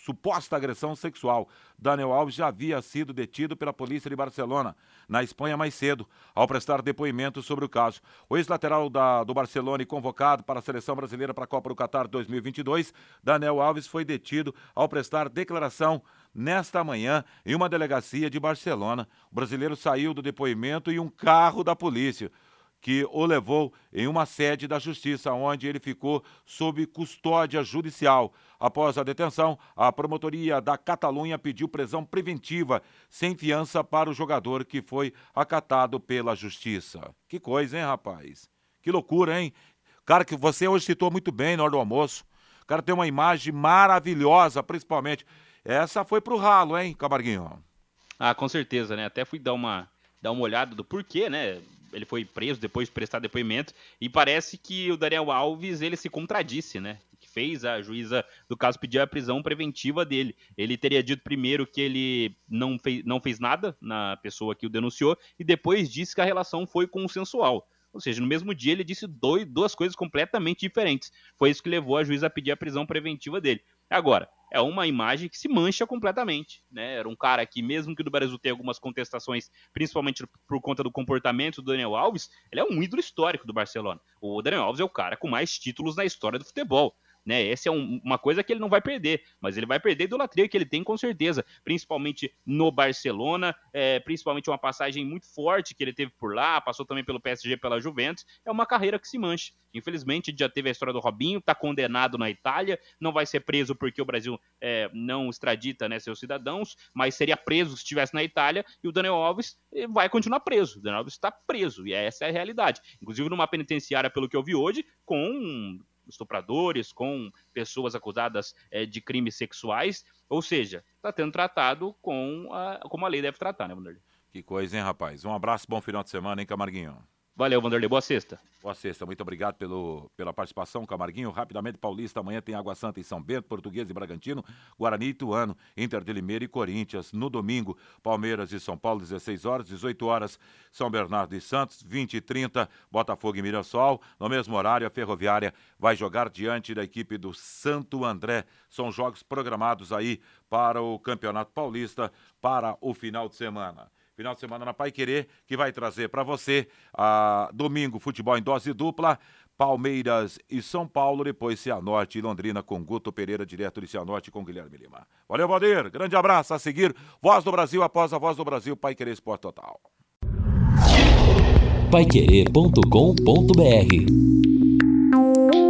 suposta agressão sexual. Daniel Alves já havia sido detido pela polícia de Barcelona, na Espanha, mais cedo, ao prestar depoimento sobre o caso. O ex-lateral do Barcelona e convocado para a seleção brasileira para a Copa do Catar 2022, Daniel Alves foi detido ao prestar declaração nesta manhã em uma delegacia de Barcelona. O brasileiro saiu do depoimento em um carro da polícia que o levou em uma sede da Justiça, onde ele ficou sob custódia judicial. Após a detenção, a promotoria da Catalunha pediu prisão preventiva, sem fiança, para o jogador que foi acatado pela Justiça. Que coisa, hein, rapaz? Que loucura, hein? Cara, que você hoje citou muito bem na hora do almoço. O cara tem uma imagem maravilhosa, principalmente. Essa foi pro ralo, hein, Camarguinho? Ah, com certeza, né? Até fui dar uma, dar uma olhada do porquê, né? Ele foi preso depois de prestar depoimento e parece que o Daniel Alves ele se contradisse, né? Que fez a juíza do caso pedir a prisão preventiva dele. Ele teria dito primeiro que ele não fez, não fez nada na pessoa que o denunciou e depois disse que a relação foi consensual. Ou seja, no mesmo dia ele disse dois, duas coisas completamente diferentes. Foi isso que levou a juíza a pedir a prisão preventiva dele. Agora, é uma imagem que se mancha completamente. Né? Era um cara que, mesmo que do Brasil tenha algumas contestações, principalmente por conta do comportamento do Daniel Alves, ele é um ídolo histórico do Barcelona. O Daniel Alves é o cara com mais títulos na história do futebol. Né? Essa é um, uma coisa que ele não vai perder, mas ele vai perder a idolatria que ele tem com certeza, principalmente no Barcelona, é, principalmente uma passagem muito forte que ele teve por lá, passou também pelo PSG, pela Juventus, é uma carreira que se mancha. Infelizmente, já teve a história do Robinho, está condenado na Itália, não vai ser preso porque o Brasil é, não extradita né, seus cidadãos, mas seria preso se estivesse na Itália, e o Daniel Alves eh, vai continuar preso. O Daniel Alves está preso, e essa é a realidade. Inclusive numa penitenciária, pelo que eu vi hoje, com estupradores, com pessoas acusadas é, de crimes sexuais, ou seja, está tendo tratado com a, como a lei deve tratar, né, Vanderlei? Que coisa, hein, rapaz? Um abraço, bom final de semana, hein, Camarguinho? Valeu, Vanderlei. Boa sexta. Boa sexta. Muito obrigado pelo, pela participação, Camarguinho. Rapidamente, Paulista. Amanhã tem Água Santa em São Bento, Português e Bragantino, Guarani e Ituano, Inter de Limeira e Corinthians. No domingo, Palmeiras e São Paulo, 16 horas, 18 horas, São Bernardo e Santos, 20 e 30, Botafogo e Mirassol. No mesmo horário, a Ferroviária vai jogar diante da equipe do Santo André. São jogos programados aí para o Campeonato Paulista para o final de semana final de semana na Pai Querer, que vai trazer para você a domingo futebol em dose dupla. Palmeiras e São Paulo, depois Cianorte e Londrina com Guto Pereira, direto de Cianorte com Guilherme Lima. Valeu, Valdir. Grande abraço. A seguir, Voz do Brasil após a Voz do Brasil, Pai Querer Esporte Total. Paiquerê.com.br